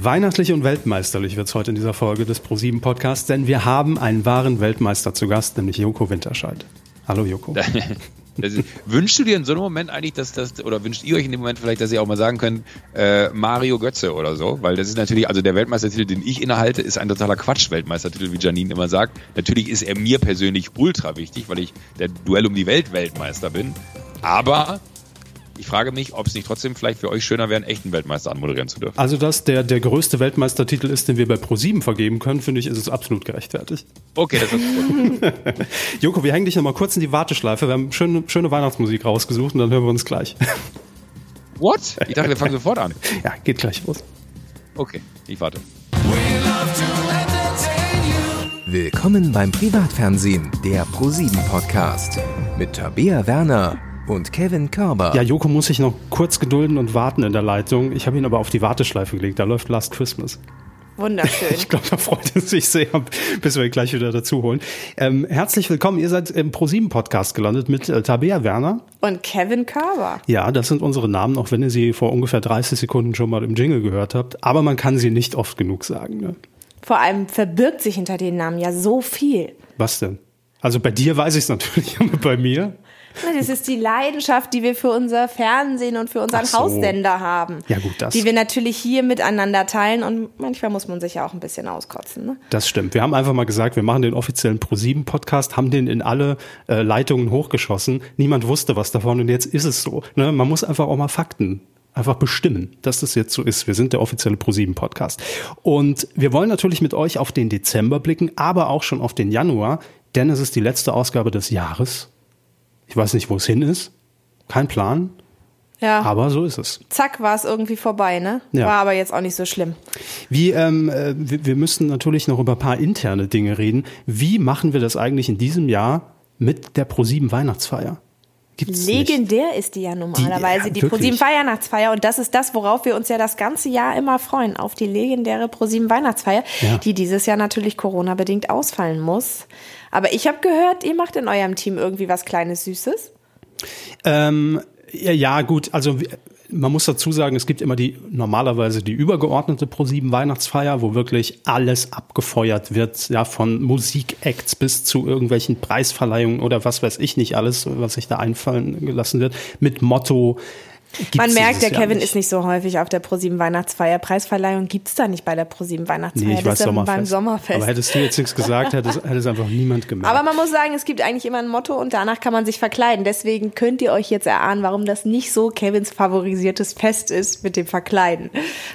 Weihnachtlich und weltmeisterlich wird es heute in dieser Folge des ProSieben Podcasts, denn wir haben einen wahren Weltmeister zu Gast, nämlich Joko Winterscheid. Hallo Joko. Das, wünschst du dir in so einem Moment eigentlich, dass das, oder wünscht ihr euch in dem Moment vielleicht, dass ihr auch mal sagen könnt, äh, Mario Götze oder so? Weil das ist natürlich, also der Weltmeistertitel, den ich innehalte, ist ein totaler Quatsch-Weltmeistertitel, wie Janine immer sagt. Natürlich ist er mir persönlich ultra wichtig, weil ich der Duell um die Welt Weltmeister bin. Aber ich frage mich, ob es nicht trotzdem vielleicht für euch schöner wäre, einen echten Weltmeister anmoderieren zu dürfen. Also, dass der der größte Weltmeistertitel ist, den wir bei ProSieben vergeben können, finde ich, ist es absolut gerechtfertigt. Okay, das ist gut. Joko, wir hängen dich nochmal kurz in die Warteschleife. Wir haben schöne, schöne Weihnachtsmusik rausgesucht und dann hören wir uns gleich. What? Ich dachte, wir fangen sofort an. Ja, geht gleich los. Okay, ich warte. Willkommen beim Privatfernsehen, der ProSieben Podcast mit Tabea Werner und Kevin Körber. Ja, Joko muss sich noch kurz gedulden und warten in der Leitung. Ich habe ihn aber auf die Warteschleife gelegt. Da läuft Last Christmas. Wunderschön. Ich glaube, da freut er sich sehr, bis wir ihn gleich wieder dazu holen. Ähm, herzlich willkommen. Ihr seid im ProSieben Podcast gelandet mit äh, Tabea Werner. Und Kevin Körber. Ja, das sind unsere Namen, auch wenn ihr sie vor ungefähr 30 Sekunden schon mal im Jingle gehört habt. Aber man kann sie nicht oft genug sagen. Ne? Vor allem verbirgt sich hinter den Namen ja so viel. Was denn? Also bei dir weiß ich es natürlich, aber bei mir? Das ist die Leidenschaft, die wir für unser Fernsehen und für unseren so. Haussender haben. Ja, gut, das- Die wir natürlich hier miteinander teilen und manchmal muss man sich ja auch ein bisschen auskotzen. Ne? Das stimmt. Wir haben einfach mal gesagt, wir machen den offiziellen ProSieben-Podcast, haben den in alle äh, Leitungen hochgeschossen. Niemand wusste was davon und jetzt ist es so. Ne? Man muss einfach auch mal Fakten einfach bestimmen, dass das jetzt so ist. Wir sind der offizielle ProSieben-Podcast. Und wir wollen natürlich mit euch auf den Dezember blicken, aber auch schon auf den Januar, denn es ist die letzte Ausgabe des Jahres. Ich weiß nicht, wo es hin ist. Kein Plan, Ja. aber so ist es. Zack, war es irgendwie vorbei, ne? Ja. War aber jetzt auch nicht so schlimm. Wie, ähm, äh, wir, wir müssen natürlich noch über ein paar interne Dinge reden. Wie machen wir das eigentlich in diesem Jahr mit der ProSieben Weihnachtsfeier? Gibt's nicht. Legendär ist die ja normalerweise, ja, die. ProSieben Weihnachtsfeier. Und das ist das, worauf wir uns ja das ganze Jahr immer freuen, auf die legendäre ProSieben Weihnachtsfeier, Ja. die dieses Jahr natürlich Corona-bedingt ausfallen muss. Aber ich habe gehört, ihr macht in eurem Team irgendwie was Kleines Süßes. Ähm, ja, gut, also man muss dazu sagen, es gibt immer die normalerweise die übergeordnete ProSieben Weihnachtsfeier, wo wirklich alles abgefeuert wird, ja, von Musikacts bis zu irgendwelchen Preisverleihungen oder was weiß ich nicht alles, was sich da einfallen gelassen wird, mit Motto. Man gibt's merkt, dieses der Jahr Kevin nicht. ist nicht so häufig auf der ProSieben Weihnachtsfeier. Preisverleihung gibt's da nicht bei der ProSieben Weihnachtsfeier. Nee, ich das weiß Sommerfest. beim Sommerfest. Aber hättest du jetzt nichts gesagt, hätte es, hätte es einfach niemand gemerkt. Aber man muss sagen, es gibt eigentlich immer ein Motto und danach kann man sich verkleiden. Deswegen könnt ihr euch jetzt erahnen, warum das nicht so Kevins favorisiertes Fest ist mit dem Verkleiden.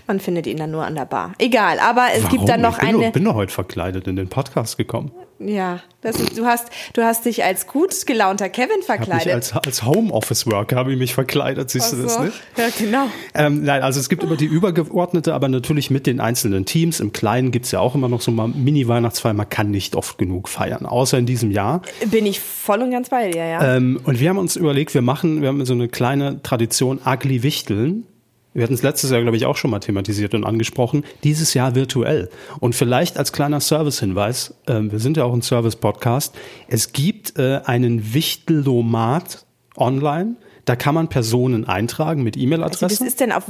Man findet ihn dann nur an der Bar. Egal, aber es Warum? gibt dann noch ich bin eine. Doch, bin doch heute verkleidet in den Podcast gekommen. Ja, das du hast, du hast dich als gut gelaunter Kevin Hab verkleidet. als, als Homeoffice-Worker habe ich mich verkleidet, siehst du das so. nicht? Ja, genau. Ähm, nein, also es gibt immer die übergeordnete, aber natürlich mit den einzelnen Teams. Im Kleinen gibt's ja auch immer noch so mal Mini-Weihnachtsfeier. Man kann nicht oft genug feiern, außer in diesem Jahr. Bin ich voll und ganz bei dir, ja. Ähm, und wir haben uns überlegt, wir machen, wir haben so eine kleine Tradition, Ugly Wichteln. Wir hatten es letztes Jahr, glaube ich, auch schon mal thematisiert und angesprochen. Dieses Jahr virtuell. Und vielleicht als kleiner Service-Hinweis, ähm, wir sind ja auch ein Service-Podcast, es gibt äh, einen Wichtellomat online. Da kann man Personen eintragen mit also das E-Mail-Adressen. ist denn auf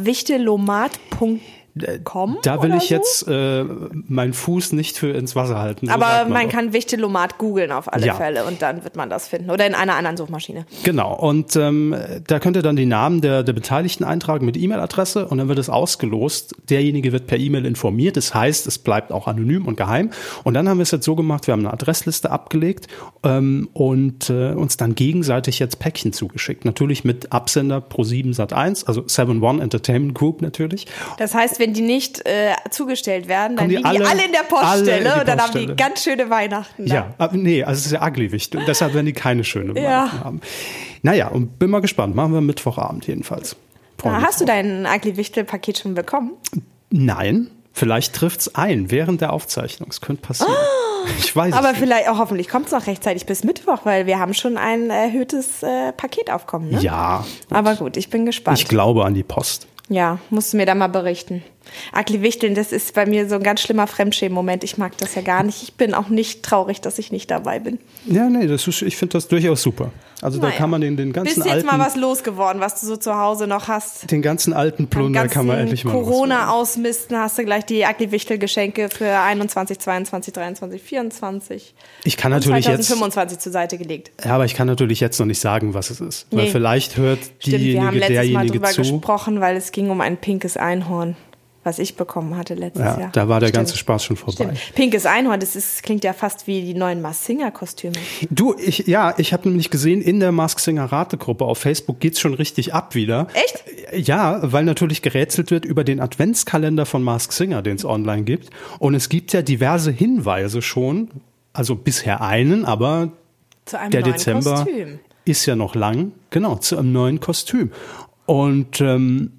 wichtelomat.com Da will ich so? jetzt äh, meinen Fuß nicht für ins Wasser halten. so Aber man doch. kann Wichtelomat googeln auf alle Ja. Fälle und dann wird man das finden. Oder in einer anderen Suchmaschine. Genau, und ähm, da könnt ihr dann die Namen der, der Beteiligten eintragen mit E-Mail-Adresse und dann wird es ausgelost. Derjenige wird per E-Mail informiert. Das heißt, es bleibt auch anonym und geheim. Und dann haben wir es jetzt so gemacht, wir haben eine Adressliste abgelegt ähm, und äh, uns dann gegenseitig jetzt Päckchen zugeschickt. Natürlich mit Absender Pro7 Sat1, also 7-One Entertainment Group natürlich. Das heißt, wenn die nicht äh, zugestellt werden, dann die liegen die alle- alle in der alle in Poststelle die und dann haben die ganz schöne Weihnachten. da. Ja, aber nee, also es ist ja ugly wichtig. Und deshalb werden die keine schöne Ja. Weihnachten haben. Naja, und bin mal gespannt. Machen wir Mittwochabend jedenfalls. Mich hast du dein Ugly Wichtel-Paket schon bekommen? Nein, vielleicht trifft's ein während der Aufzeichnung. Es könnte passieren. Ich weiß! Aber es nicht. vielleicht auch hoffentlich kommt es noch rechtzeitig bis Mittwoch, weil wir haben schon ein erhöhtes äh, Paketaufkommen. Ne? Ja, Aber gut, ich bin gespannt. ich glaube an die Post. ja, musst du mir da mal berichten. Agli Wichteln, das ist bei mir so ein ganz schlimmer Fremdschämen-Moment. Ich mag das ja gar nicht. Ich bin auch nicht traurig, dass ich nicht dabei bin. Ja, nee, das ist, ich finde das durchaus super. Also da Naja. kann man den, den ganzen Bist jetzt alten, mal was losgeworden, was du so zu Hause noch hast? den ganzen alten Plunder kann man endlich mal Corona ausmisten, hast du gleich die Agli Wichtel Geschenke für 21, 22, 23, 24 Ich kann natürlich jetzt, 2025 zur Seite gelegt. ja, aber ich kann natürlich jetzt noch nicht sagen, was es ist. Weil Nee. vielleicht hört Stimmt, wir haben diejenige, letztes Mal derjenige drüber zu. gesprochen, weil es ging um ein pinkes Einhorn, was ich bekommen hatte letztes Ja, Jahr. da war der Stimmt. ganze Spaß schon vorbei. Stimmt. Pinkes Einhorn, das ist, klingt ja fast wie die neuen Mars Singer Kostüme. Du, ich, ja, ich habe nämlich gesehen, in der Mask Singer Rategruppe auf Facebook geht's schon richtig ab wieder. Echt? Ja, weil natürlich gerätselt wird über den Adventskalender von Mask Singer, den es online gibt. Und es gibt ja diverse Hinweise schon, also bisher einen, aber der Dezember Kostüm. ist ja noch lang, genau, zu einem neuen Kostüm. Und ähm,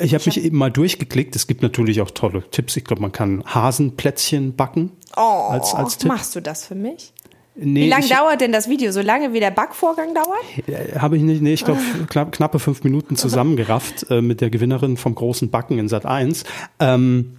ich habe mich eben mal durchgeklickt. Es gibt natürlich auch tolle Tipps. Ich glaube, man kann Hasenplätzchen backen. Oh, als, als Tipp. machst du das für mich? Nee, Wie lange dauert denn das Video? So lange wie der Backvorgang dauert? Äh, Habe ich nicht, nee, ich glaube knapp, knappe fünf Minuten zusammengerafft äh, mit der Gewinnerin vom großen Backen in Sat 1. Ähm,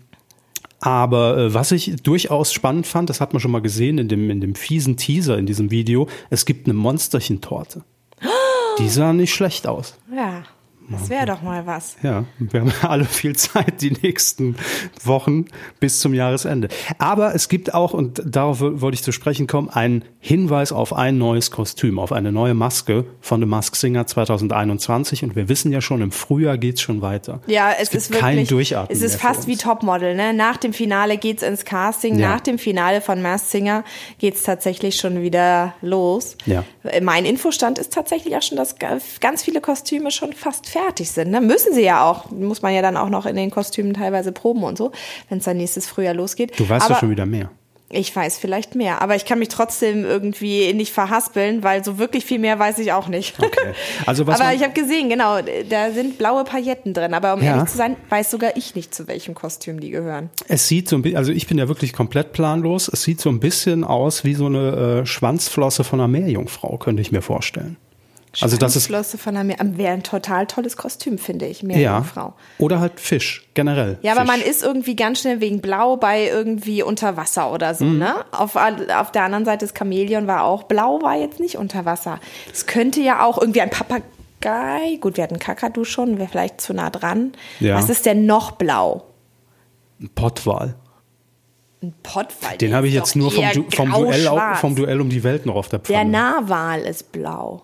aber äh, was ich durchaus spannend fand, das hat man schon mal gesehen in dem, in dem fiesen Teaser in diesem Video, es gibt eine Monsterchentorte. Die sah nicht schlecht aus. Ja, das wäre doch mal was. Ja, wir haben alle viel Zeit die nächsten Wochen bis zum Jahresende. Aber es gibt auch, und darauf wo- wollte ich zu sprechen kommen, einen Hinweis auf ein neues Kostüm, auf eine neue Maske von The Mask Singer 2021. Und wir wissen ja schon, im Frühjahr geht's schon weiter. Ja, es, gibt ist wirklich. kein Durchatmen Es ist fast wie. Topmodel. Ne? Nach dem Finale geht's ins Casting. Ja. Nach dem Finale von Masked Singer geht's tatsächlich schon wieder los. Ja. Mein Infostand ist tatsächlich auch schon, dass ga- ganz viele Kostüme schon fast fertig sind. Ne? Müssen sie ja auch. Muss man ja dann auch noch in den Kostümen teilweise proben und so, wenn es dann nächstes Frühjahr losgeht. Du weißt Aber ja schon wieder mehr. Ich weiß vielleicht mehr, aber ich kann mich trotzdem irgendwie nicht verhaspeln, weil so wirklich viel mehr weiß ich auch nicht. Okay. Also was aber ich habe gesehen, genau, da sind blaue Pailletten drin. Aber um Ja. ehrlich zu sein, weiß sogar ich nicht, zu welchem Kostüm die gehören. Es sieht so ein bisschen, also ich bin ja wirklich komplett planlos. Es sieht so ein bisschen aus wie so eine äh, Schwanzflosse von einer Meerjungfrau, könnte ich mir vorstellen. Also das ist Flosse von einer Meer wäre ein total tolles Kostüm, finde ich, ja Meerjungfrau. oder halt Fisch generell. Ja, aber Fisch. man ist irgendwie ganz schnell wegen Blau bei irgendwie unter Wasser oder Mhm. so, ne? Auf, auf der anderen Seite das Chamäleon war auch blau, war jetzt nicht unter Wasser. Es könnte ja auch irgendwie ein Papagei, gut, wir hatten Kakadu schon, wäre vielleicht zu nah dran. Ja. Was ist denn noch blau? Ein Pottwal. Ein Pottwal. Den der habe ich jetzt nur vom, du vom, Duell, vom Duell um die Welt noch auf der Der Pfanne. Narwal ist blau.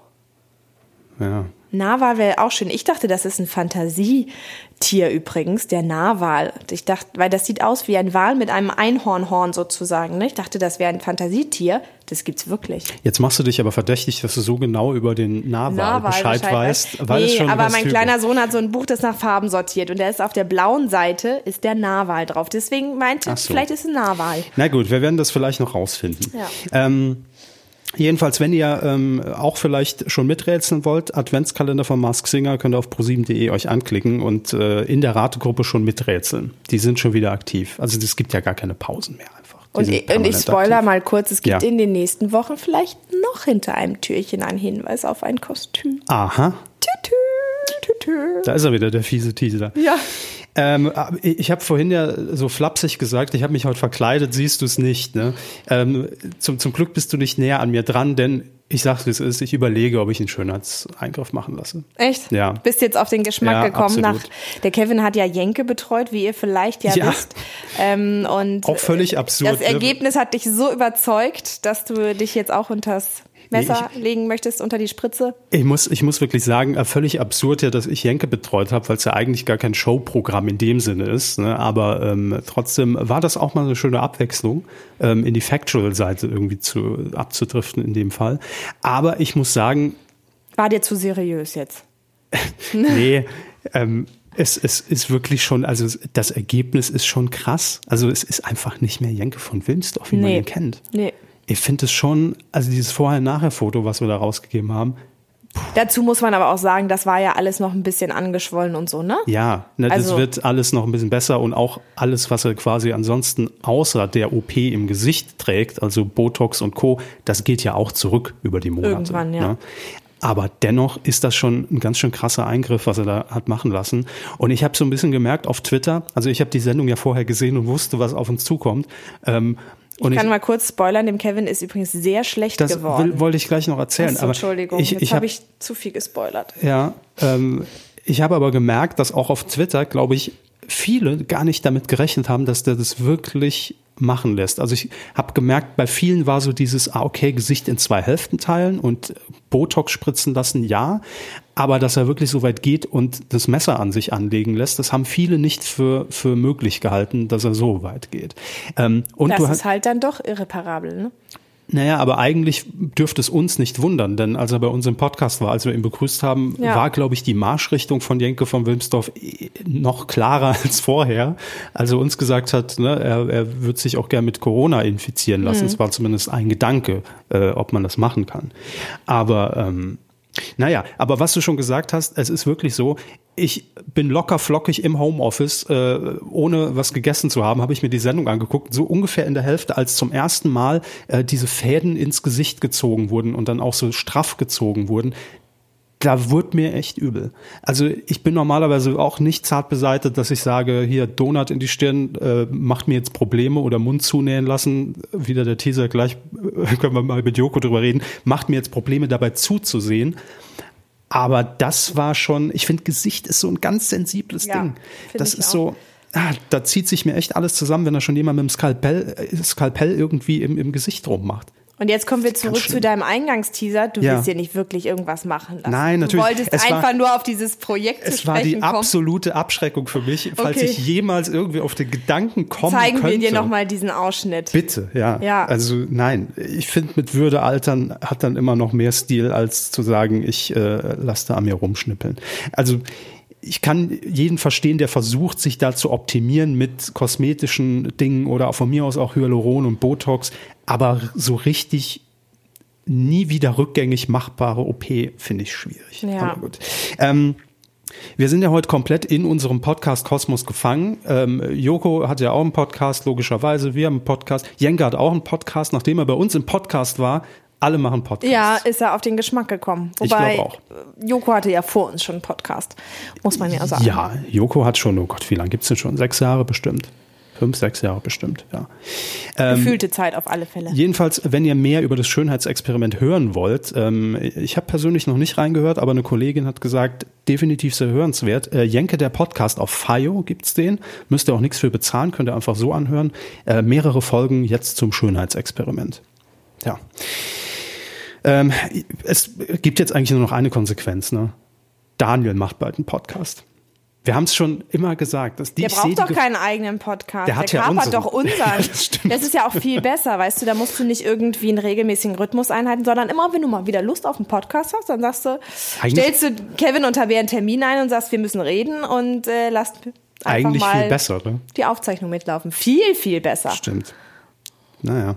Ja. Narwal wäre auch schön. Ich dachte, das ist ein Fantasietier übrigens, der Narwal. Ich dachte, weil das sieht aus wie ein Wal mit einem Einhornhorn sozusagen. Ne? Ich dachte, das wäre ein Fantasietier. Das gibt's wirklich. Jetzt machst du dich aber verdächtig, dass du so genau über den Narwal, Narwal Bescheid, weißt. Weil nee, schon aber mein kleiner. Sohn hat so ein Buch, das nach Farben sortiert und der ist auf der blauen Seite ist der Narwal drauf. Deswegen meinte ich, so. vielleicht ist es ein Narwal. Na gut, wir werden das vielleicht noch rausfinden. Ja. Ähm, jedenfalls, wenn ihr ähm, auch vielleicht schon miträtseln wollt, Adventskalender von Mask Singer könnt ihr auf pro7.de euch anklicken und äh, in der Rategruppe schon miträtseln. Die sind schon wieder aktiv. Also es gibt ja gar keine Pausen mehr einfach. Und und ich spoiler aktiv. mal kurz, es gibt Ja. in den nächsten Wochen vielleicht noch hinter einem Türchen einen Hinweis auf ein Kostüm. Aha, Tütü, tütü. da ist er wieder, der fiese Teaser. Ja. Ähm, ich habe vorhin ja so flapsig gesagt, ich habe mich heute verkleidet, siehst du es nicht. Ne? Ähm, zum, zum Glück bist du nicht näher an mir dran, denn ich sag's wie es ist, ich überlege, ob ich einen Schönheitseingriff machen lasse. Echt? Ja. Bist jetzt auf den Geschmack Ja, gekommen absolut. nach. Der Kevin hat ja Jenke betreut, wie ihr vielleicht ja, Ja. wisst. Ähm, und Auch völlig absurd, Das ne? Ergebnis hat dich so überzeugt, dass du dich jetzt auch unters Messer legen möchtest, unter die Spritze. Ich muss, ich muss wirklich sagen, äh, völlig absurd ja, dass ich Jenke betreut habe, weil es ja eigentlich gar kein Showprogramm in dem Sinne ist. Ne? Aber ähm, trotzdem war das auch mal eine schöne Abwechslung, ähm, in die Factual-Seite irgendwie zu abzudriften in dem Fall. Aber ich muss sagen, War dir zu seriös jetzt? nee, ähm, es, es ist wirklich schon, also das Ergebnis ist schon krass. Also es ist einfach nicht mehr Jenke von Wilmsdorf, wie man Nee. ihn kennt. Nee. Ich finde es schon, also dieses Vorher-Nachher-Foto, was wir da rausgegeben haben, Dazu muss man aber auch sagen, das war ja alles noch ein bisschen angeschwollen und so, ne? Ja, ne, das Also- wird alles noch ein bisschen besser und auch alles, was er quasi ansonsten außer der OP im Gesicht trägt, also Botox und Co., das geht ja auch zurück über die Monate. Irgendwann, ja. Ne? Aber dennoch ist das schon ein ganz schön krasser Eingriff, was er da hat machen lassen. Und ich habe so ein bisschen gemerkt auf Twitter, also ich habe die Sendung ja vorher gesehen und wusste, was auf uns zukommt. Ähm, und ich kann ich, mal kurz spoilern, dem Kevin ist übrigens sehr schlecht das geworden. Das wollte ich gleich noch erzählen. So, aber Entschuldigung, ich, jetzt habe hab ich zu viel gespoilert. Ja, ähm, ich habe aber gemerkt, dass auch auf Twitter, glaube ich, viele gar nicht damit gerechnet haben, dass der das wirklich machen lässt. Also ich habe gemerkt, bei vielen war so dieses, ah, okay, Gesicht in zwei Hälften teilen und Botox spritzen lassen, ja. Aber dass er wirklich so weit geht und das Messer an sich anlegen lässt, das haben viele nicht für, für möglich gehalten, dass er so weit geht. Ähm, und das ist halt dann doch irreparabel, ne? Naja, aber eigentlich dürfte es uns nicht wundern, denn als er bei uns im Podcast war, als wir ihn begrüßt haben, ja. war, glaube ich, die Marschrichtung von Jenke von Wilmsdorf noch klarer als vorher. Als er uns gesagt hat, ne, er, er wird sich auch gern mit Corona infizieren lassen. Mhm. Es war zumindest ein Gedanke, äh, ob man das machen kann. Aber ähm, naja, aber was du schon gesagt hast, es ist wirklich so, ich bin locker flockig im Homeoffice, äh, ohne was gegessen zu haben, habe ich mir die Sendung angeguckt, so ungefähr in der Hälfte, als zum ersten Mal äh, diese Fäden ins Gesicht gezogen wurden und dann auch so straff gezogen wurden da wurde mir echt übel. Also ich bin normalerweise auch nicht zart beseitet, dass ich sage, hier Donut in die Stirn äh, macht mir jetzt Probleme oder Mund zunähen lassen. Wieder der Teaser, gleich äh, können wir mal mit Joko drüber reden. Macht mir jetzt Probleme dabei zuzusehen. Aber das war schon, ich finde, Gesicht ist so ein ganz sensibles ja, Ding. Das ist auch. so, ah, da zieht sich mir echt alles zusammen, wenn da schon jemand mit dem Skalpell, äh, Skalpell irgendwie im, im Gesicht rummacht. Und jetzt kommen wir zurück zu deinem Eingangsteaser. Du ja. willst ja nicht wirklich irgendwas machen lassen. Nein, natürlich. Du wolltest es einfach war, nur auf dieses Projekt Es war die kommen. absolute Abschreckung für mich, falls okay. ich jemals irgendwie auf den Gedanken kommen Zeigen könnte. wir dir nochmal diesen Ausschnitt. Bitte, ja. ja. Also nein, ich finde, mit Würde altern hat dann immer noch mehr Stil, als zu sagen, ich äh, lasse da an mir rumschnippeln. Also ich kann jeden verstehen, der versucht, sich da zu optimieren mit kosmetischen Dingen oder von mir aus auch Hyaluron und Botox. Aber so richtig nie wieder rückgängig machbare OP finde ich schwierig. Ja. Aber gut. Ähm, wir sind ja heute komplett in unserem Podcast Kosmos gefangen. Ähm, Joko hat ja auch einen Podcast, logischerweise. Wir haben einen Podcast. Jenke hat auch einen Podcast. Nachdem er bei uns im Podcast war, alle machen Podcasts. Ja, ist er auf den Geschmack gekommen. Wobei, ich auch. Joko hatte ja vor uns schon einen Podcast, muss man ja sagen. Ja, Joko hat schon, oh Gott, wie lange gibt es denn schon? Sechs Jahre bestimmt. Fünf, sechs Jahre bestimmt, ja. Ähm, Gefühlte Zeit auf alle Fälle. Jedenfalls, wenn ihr mehr über das Schönheitsexperiment hören wollt, ähm, ich habe persönlich noch nicht reingehört, aber eine Kollegin hat gesagt, definitiv sehr hörenswert. Äh, Jenke, der Podcast auf FIO gibt's den. Müsst ihr auch nichts für bezahlen, könnt ihr einfach so anhören. Äh, mehrere Folgen jetzt zum Schönheitsexperiment. Ja. Ähm, es gibt jetzt eigentlich nur noch eine Konsequenz, ne? Daniel macht bald einen Podcast. Wir haben es schon immer gesagt. Dass die der braucht doch keinen eigenen Podcast. Der, hat der ja kapert doch unseren. Ja, das, das, ist ja auch viel besser, weißt du. Da musst du nicht irgendwie einen regelmäßigen Rhythmus einhalten, sondern immer, wenn du mal wieder Lust auf einen Podcast hast, dann sagst du, Eigentlich stellst du Kevin und Tabea einen Termin ein und sagst, wir müssen reden und äh, lasst Eigentlich viel besser, ne? die Aufzeichnung mitlaufen. Viel, viel besser. Stimmt. Naja.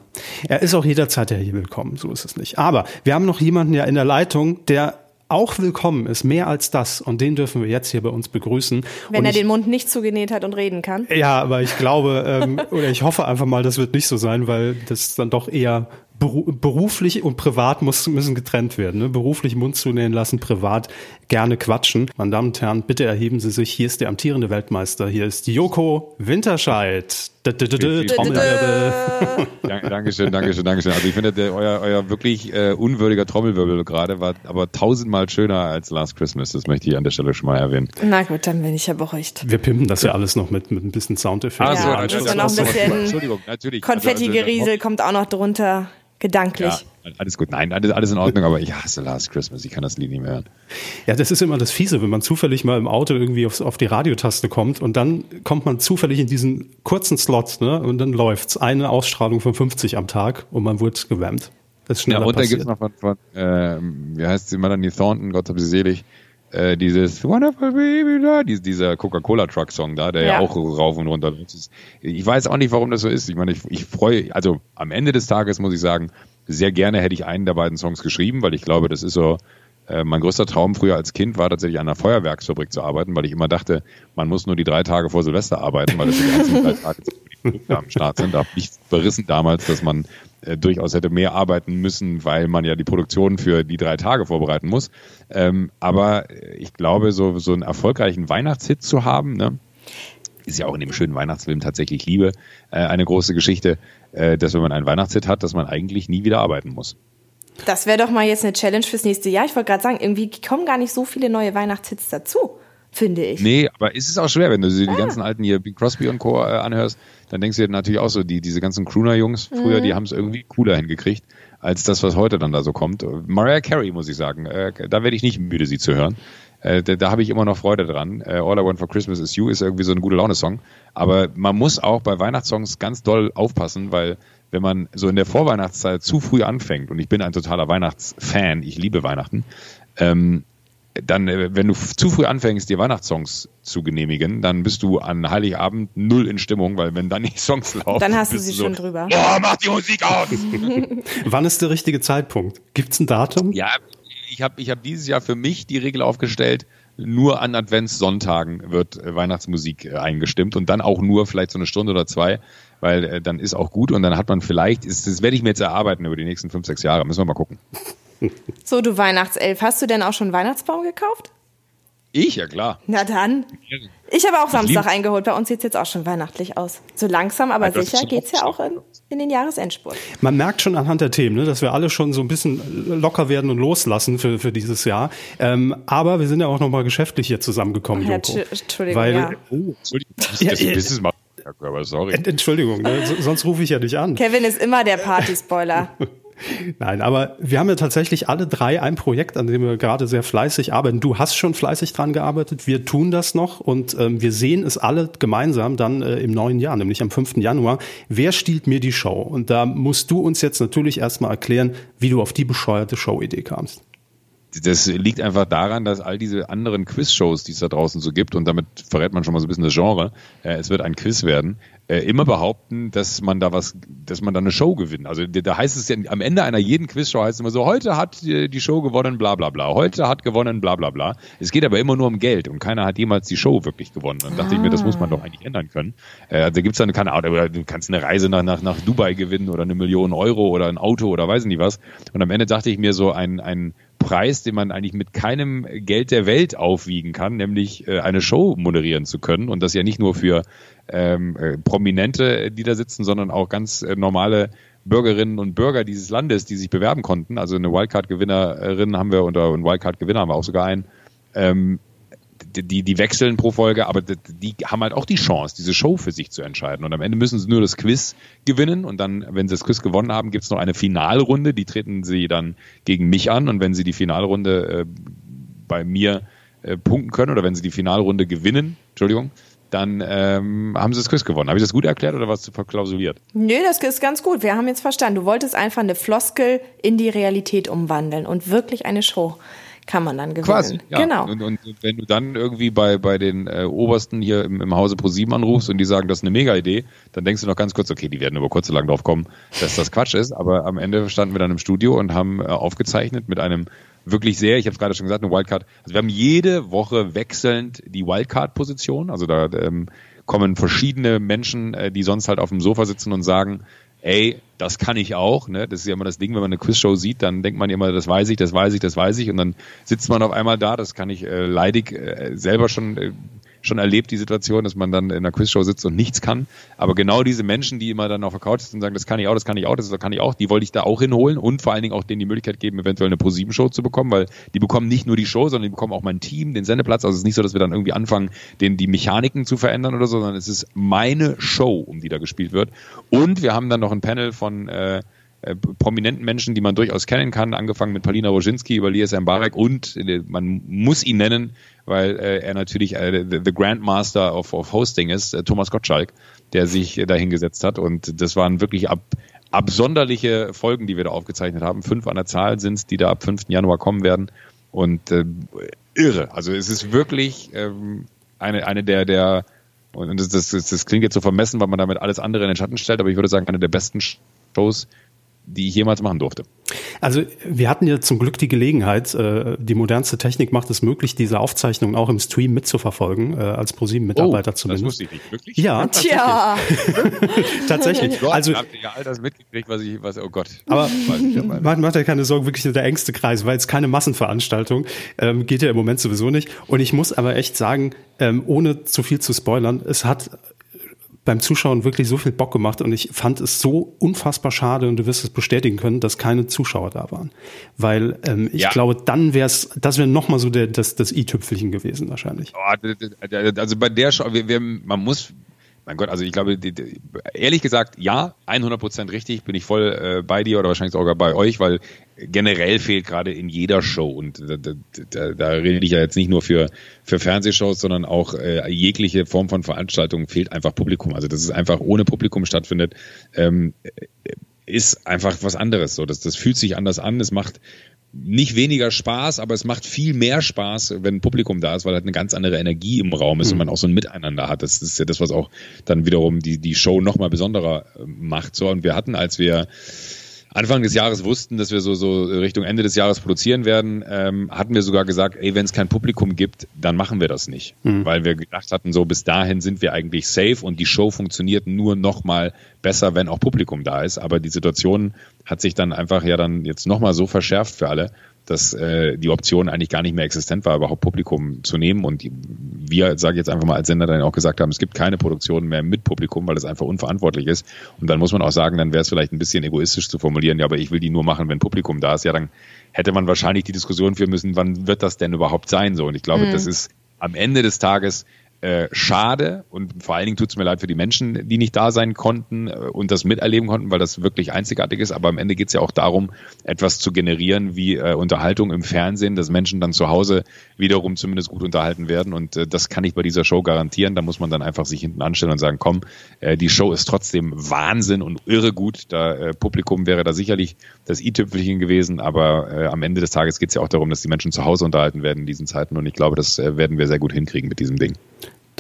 Er ist auch jederzeit ja hier willkommen, so ist es nicht. Aber wir haben noch jemanden ja in der Leitung, der auch willkommen ist, mehr als das. Und den dürfen wir jetzt hier bei uns begrüßen. Wenn und er ich, den Mund nicht zugenäht hat und reden kann. Ja, aber ich glaube, ähm, oder ich hoffe einfach mal, das wird nicht so sein, weil das dann doch eher beruflich und privat muss, müssen getrennt werden. Ne? Beruflich Mund zunähen lassen, privat gerne quatschen. Meine Damen und Herren, bitte erheben Sie sich. Hier ist der amtierende Weltmeister. Hier ist Joko Winterscheid. Trommelwirbel. Dankeschön, Dankeschön, Dankeschön. Also ich finde, der, euer, euer wirklich äh, unwürdiger Trommelwirbel gerade war aber tausendmal schöner als Last Christmas. Das möchte ich an der Stelle schon mal erwähnen. Na gut, dann bin ich ja beruhigt. Wir pimpen das ja alles noch mit, mit ein bisschen Soundeffekt. Ja, ja, das ist noch ein bisschen Konfetti-Geriesel also, also, kommt auch noch drunter. Gedanklich. Ja, alles gut. Nein, alles, alles in Ordnung, aber ich hasse Last Christmas. Ich kann das Lied nicht mehr hören. Ja, das ist immer das Fiese, wenn man zufällig mal im Auto irgendwie auf, auf die Radiotaste kommt und dann kommt man zufällig in diesen kurzen Slot, ne? Und dann läuft's. Eine Ausstrahlung von 50 am Tag und man wird gewärmt. Das ist schneller ja, und da gibt's noch von, von äh, wie heißt sie, Melanie Thornton, Gott hab sie selig, äh, dieses Wonderful Baby da, dieser Coca-Cola-Truck-Song da, der ja. ja. auch rauf und runter ist. Ich weiß auch nicht, warum das so ist. Ich meine, ich, ich freue, also am Ende des Tages muss ich sagen, sehr gerne hätte ich einen der beiden Songs geschrieben, weil ich glaube, das ist so, äh, mein größter Traum früher als Kind war tatsächlich an einer Feuerwerksfabrik zu arbeiten, weil ich immer dachte, man muss nur die drei Tage vor Silvester arbeiten, weil das die einzigen drei Tage, die am Start sind. Da habe ich berissen damals, dass man äh, durchaus hätte mehr arbeiten müssen, weil man ja die Produktion für die drei Tage vorbereiten muss. Ähm, aber ich glaube, so, so einen erfolgreichen Weihnachtshit zu haben, ne, ist ja auch in dem schönen Weihnachtsfilm tatsächlich Liebe äh, eine große Geschichte, äh, dass wenn man einen Weihnachtshit hat, dass man eigentlich nie wieder arbeiten muss. Das wäre doch mal jetzt eine Challenge fürs nächste Jahr. Ich wollte gerade sagen, irgendwie kommen gar nicht so viele neue Weihnachtshits dazu, finde ich. Nee, aber ist es auch schwer, wenn du die ah. ganzen alten hier Bing Crosby und Co. Äh, anhörst, dann denkst du dir natürlich auch so, die, diese ganzen Crooner-Jungs früher, mhm. die haben es irgendwie cooler hingekriegt, als das, was heute dann da so kommt. Mariah Carey, muss ich sagen, äh, da werde ich nicht müde, sie zu hören. Äh, da, da habe ich immer noch Freude dran. Äh, All I Want for Christmas is You ist irgendwie so ein gute Laune-Song. Aber man muss auch bei Weihnachtssongs ganz doll aufpassen, weil wenn man so in der Vorweihnachtszeit zu früh anfängt, und ich bin ein totaler Weihnachtsfan, ich liebe Weihnachten, ähm, dann, äh, wenn du zu früh anfängst, dir Weihnachtssongs zu genehmigen, dann bist du an Heiligabend null in Stimmung, weil wenn dann die Songs laufen, dann hast du sie so, schon drüber. Boah, mach die Musik aus! Wann ist der richtige Zeitpunkt? Gibt's ein Datum? Ja, ich habe ich hab dieses Jahr für mich die Regel aufgestellt, nur an Adventssonntagen wird äh, Weihnachtsmusik äh, eingestimmt und dann auch nur vielleicht so eine Stunde oder zwei, weil äh, dann ist auch gut und dann hat man vielleicht, ist, das werde ich mir jetzt erarbeiten über die nächsten fünf, sechs Jahre, müssen wir mal gucken. So, du Weihnachtself, hast du denn auch schon Weihnachtsbaum gekauft? Ich, ja klar. Na dann. Ich habe auch Samstag eingeholt. Bei uns sieht es jetzt auch schon weihnachtlich aus. So langsam, aber ja, sicher geht es ja auch in, in, den Jahresendspurt. Man merkt schon anhand der Themen, ne, dass wir alle schon so ein bisschen locker werden und loslassen für, für dieses Jahr. Ähm, aber wir sind ja auch nochmal geschäftlich hier zusammengekommen, ja, Entschuldigung, Weil, ja. Oh, Entschuldigung. Das, das, mal aber sorry. Entschuldigung, ne? sonst rufe ich ja nicht an. Kevin ist immer der Party-Spoiler. Nein, aber wir haben ja tatsächlich alle drei ein Projekt, an dem wir gerade sehr fleißig arbeiten. Du hast schon fleißig dran gearbeitet, wir tun das noch und ähm, wir sehen es alle gemeinsam dann äh, im neuen Jahr, nämlich am 5. Januar. Wer stiehlt mir die Show? Und da musst du uns jetzt natürlich erstmal erklären, wie du auf die bescheuerte Show-Idee kamst das liegt einfach daran, dass all diese anderen Quiz-Shows, die es da draußen so gibt, und damit verrät man schon mal so ein bisschen das Genre, äh, es wird ein Quiz werden, äh, immer behaupten, dass man da was, dass man da eine Show gewinnt. Also da heißt es ja, am Ende einer jeden Quizshow heißt es immer so, heute hat die Show gewonnen, bla bla bla, heute hat gewonnen, bla bla bla. Es geht aber immer nur um Geld und keiner hat jemals die Show wirklich gewonnen. Dann dachte ah. ich mir, das muss man doch eigentlich ändern können. Äh, also gibt's dann keine Ahnung, du kannst eine Reise nach, nach, nach Dubai gewinnen oder eine Million Euro oder ein Auto oder weiß nicht was. Und am Ende dachte ich mir so, ein, ein Preis, den man eigentlich mit keinem Geld der Welt aufwiegen kann, nämlich äh, eine Show moderieren zu können. Und das ja nicht nur für ähm, äh, Prominente, die da sitzen, sondern auch ganz äh, normale Bürgerinnen und Bürger dieses Landes, die sich bewerben konnten. Also eine Wildcard-Gewinnerin haben wir oder einen Wildcard-Gewinner haben wir auch sogar einen. Ähm, die, die wechseln pro Folge, aber die, die haben halt auch die Chance, diese Show für sich zu entscheiden. Und am Ende müssen sie nur das Quiz gewinnen und dann, wenn sie das Quiz gewonnen haben, gibt es noch eine Finalrunde, die treten sie dann gegen mich an und wenn sie die Finalrunde äh, bei mir äh, punkten können oder wenn sie die Finalrunde gewinnen, Entschuldigung, dann ähm, haben sie das Quiz gewonnen. Habe ich das gut erklärt oder was verklausuliert? Nö, das ist ganz gut. Wir haben jetzt verstanden. Du wolltest einfach eine Floskel in die Realität umwandeln und wirklich eine Show kann man dann gewinnen. Quasi, ja. Genau. Und, und, wenn du dann irgendwie bei, bei den äh, Obersten hier im, im Hause Pro7 anrufst und die sagen, das ist eine Mega-Idee, dann denkst du noch ganz kurz, okay, die werden über kurz oder lang drauf kommen, dass das Quatsch ist. Aber am Ende standen wir dann im Studio und haben äh, aufgezeichnet mit einem wirklich sehr, ich habe es gerade schon gesagt, eine Wildcard. Also wir haben jede Woche wechselnd die Wildcard-Position. Also da ähm, kommen verschiedene Menschen, äh, die sonst halt auf dem Sofa sitzen und sagen, ey, das kann ich auch. Ne? Das ist ja immer das Ding, wenn man eine Quizshow sieht, dann denkt man immer, das weiß ich, das weiß ich, das weiß ich. Und dann sitzt man auf einmal da, das kann ich äh, leidig äh, selber schon äh, schon erlebt, die Situation, dass man dann in einer Quizshow sitzt und nichts kann. Aber genau diese Menschen, die immer dann auf der Couch sitzen und sagen, das kann ich auch, das kann ich auch, das kann ich auch, die wollte ich da auch hinholen und vor allen Dingen auch denen die Möglichkeit geben, eventuell eine Pro-7-Show zu bekommen, weil die bekommen nicht nur die Show, sondern die bekommen auch mein Team, den Sendeplatz. Also es ist nicht so, dass wir dann irgendwie anfangen, den, die Mechaniken zu verändern oder so, sondern es ist meine Show, um die da gespielt wird. Und wir haben dann noch ein Panel von äh, äh, prominenten Menschen, die man durchaus kennen kann, angefangen mit Palina Roginski über Lies Mbarek und äh, man muss ihn nennen, weil äh, er natürlich äh, the, Grandmaster of, of Hosting ist, äh, Thomas Gottschalk, der sich äh, dahingesetzt hat und das waren wirklich ab, absonderliche Folgen, die wir da aufgezeichnet haben. Fünf an der Zahl sind die da ab 5. Januar kommen werden und äh, irre. Also es ist wirklich ähm, eine, eine der, der und das, das, das klingt jetzt so vermessen, weil man damit alles andere in den Schatten stellt, aber ich würde sagen, eine der besten Shows, die ich jemals machen durfte. Also wir hatten ja zum Glück die Gelegenheit, äh, die modernste Technik macht es möglich, diese Aufzeichnung auch im Stream mitzuverfolgen, äh, als ProSieben-Mitarbeiter oh, zumindest. Das wusste ich nicht, wirklich? Ja, Tja. tatsächlich. Gott, also habt ihr ja all das mitgekriegt, was ich, was, oh Gott. Aber man macht ja keine Sorgen, wirklich der engste Kreis, weil es keine Massenveranstaltung, ähm, geht ja im Moment sowieso nicht. Und ich muss aber echt sagen, ähm, ohne zu viel zu spoilern, es hat beim Zuschauen wirklich so viel Bock gemacht und ich fand es so unfassbar schade und du wirst es bestätigen können, dass keine Zuschauer da waren. Weil ähm, ich ja. glaube, dann wäre es, das wäre nochmal so der, das, das i-Tüpfelchen gewesen wahrscheinlich. Also bei der Show, wir, wir, man muss mein Gott, also ich glaube, die, die, ehrlich gesagt, ja, 100% richtig, bin ich voll äh, bei dir oder wahrscheinlich sogar bei euch, weil generell fehlt gerade in jeder Show und da, da, da, da rede ich ja jetzt nicht nur für, für Fernsehshows, sondern auch äh, jegliche Form von Veranstaltungen fehlt einfach Publikum. Also dass es einfach ohne Publikum stattfindet, ähm, ist einfach was anderes. So, das, das fühlt sich anders an. Es macht nicht weniger Spaß, aber es macht viel mehr Spaß, wenn ein Publikum da ist, weil halt eine ganz andere Energie im Raum ist mhm. und man auch so ein Miteinander hat. Das ist ja das, was auch dann wiederum die, die Show nochmal besonderer äh, macht. So, und wir hatten, als wir Anfang des Jahres wussten, dass wir so, so Richtung Ende des Jahres produzieren werden, ähm, hatten wir sogar gesagt, ey, wenn es kein Publikum gibt, dann machen wir das nicht. Mhm. Weil wir gedacht hatten, so bis dahin sind wir eigentlich safe und die Show funktioniert nur noch mal besser, wenn auch Publikum da ist. Aber die Situation hat sich dann einfach ja dann jetzt noch mal so verschärft für alle, dass äh, die Option eigentlich gar nicht mehr existent war, überhaupt Publikum zu nehmen. Und wir, sage ich jetzt einfach mal als Sender, dann auch gesagt haben, es gibt keine Produktion mehr mit Publikum, weil das einfach unverantwortlich ist. Und dann muss man auch sagen, dann wäre es vielleicht ein bisschen egoistisch zu formulieren, ja, aber ich will die nur machen, wenn Publikum da ist. Ja, dann hätte man wahrscheinlich die Diskussion führen müssen, wann wird das denn überhaupt sein? So. Und ich glaube, mhm. das ist am Ende des Tages äh, schade und vor allen Dingen tut es mir leid für die Menschen, die nicht da sein konnten äh, und das miterleben konnten, weil das wirklich einzigartig ist. Aber am Ende geht es ja auch darum, etwas zu generieren wie äh, Unterhaltung im Fernsehen, dass Menschen dann zu Hause wiederum zumindest gut unterhalten werden. Und äh, das kann ich bei dieser Show garantieren. Da muss man dann einfach sich hinten anstellen und sagen, komm, äh, die Show ist trotzdem Wahnsinn und irre gut. Da äh, Publikum wäre da sicherlich das i-Tüpfelchen gewesen, aber äh, am Ende des Tages geht es ja auch darum, dass die Menschen zu Hause unterhalten werden in diesen Zeiten. Und ich glaube, das äh, werden wir sehr gut hinkriegen mit diesem Ding.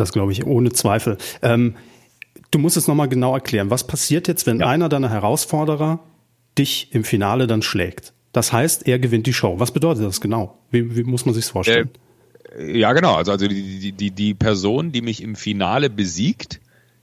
Das glaube ich ohne Zweifel. Ähm, du musst es nochmal genau erklären. Was passiert jetzt, wenn ja. einer deiner Herausforderer dich im Finale dann schlägt? Das heißt, er gewinnt die Show. Was bedeutet das genau? Wie, wie muss man sich vorstellen? Äh, ja, genau. Also, also die, die, die Person, die mich im Finale besiegt,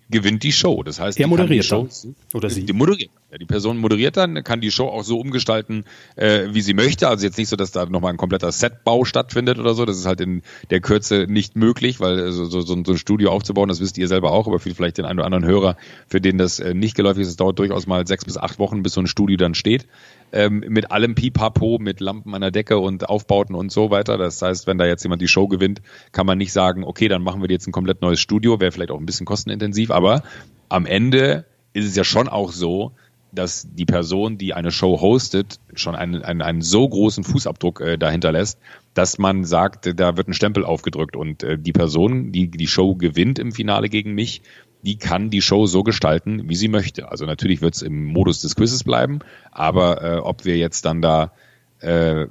gewinnt die Show. Das heißt, er moderiert Show, oder sie. Die moderiert. Ja, die Person moderiert dann, kann die Show auch so umgestalten, äh, wie sie möchte. Also jetzt nicht so, dass da nochmal ein kompletter Setbau stattfindet oder so. Das ist halt in der Kürze nicht möglich, weil äh, so, so, so ein Studio aufzubauen, das wisst ihr selber auch, aber für vielleicht den einen oder anderen Hörer, für den das äh, nicht geläufig ist, es dauert durchaus mal sechs bis acht Wochen, bis so ein Studio dann steht ähm, mit allem Pipapo, mit Lampen an der Decke und Aufbauten und so weiter. Das heißt, wenn da jetzt jemand die Show gewinnt, kann man nicht sagen, okay, dann machen wir jetzt ein komplett neues Studio, wäre vielleicht auch ein bisschen kostenintensiv, aber am Ende ist es ja schon auch so, dass die Person, die eine Show hostet, schon einen, einen, einen so großen Fußabdruck äh, dahinter lässt, dass man sagt, da wird ein Stempel aufgedrückt. Und äh, die Person, die die Show gewinnt im Finale gegen mich, die kann die Show so gestalten, wie sie möchte. Also natürlich wird es im Modus des Quizzes bleiben, aber äh, ob wir jetzt dann da äh,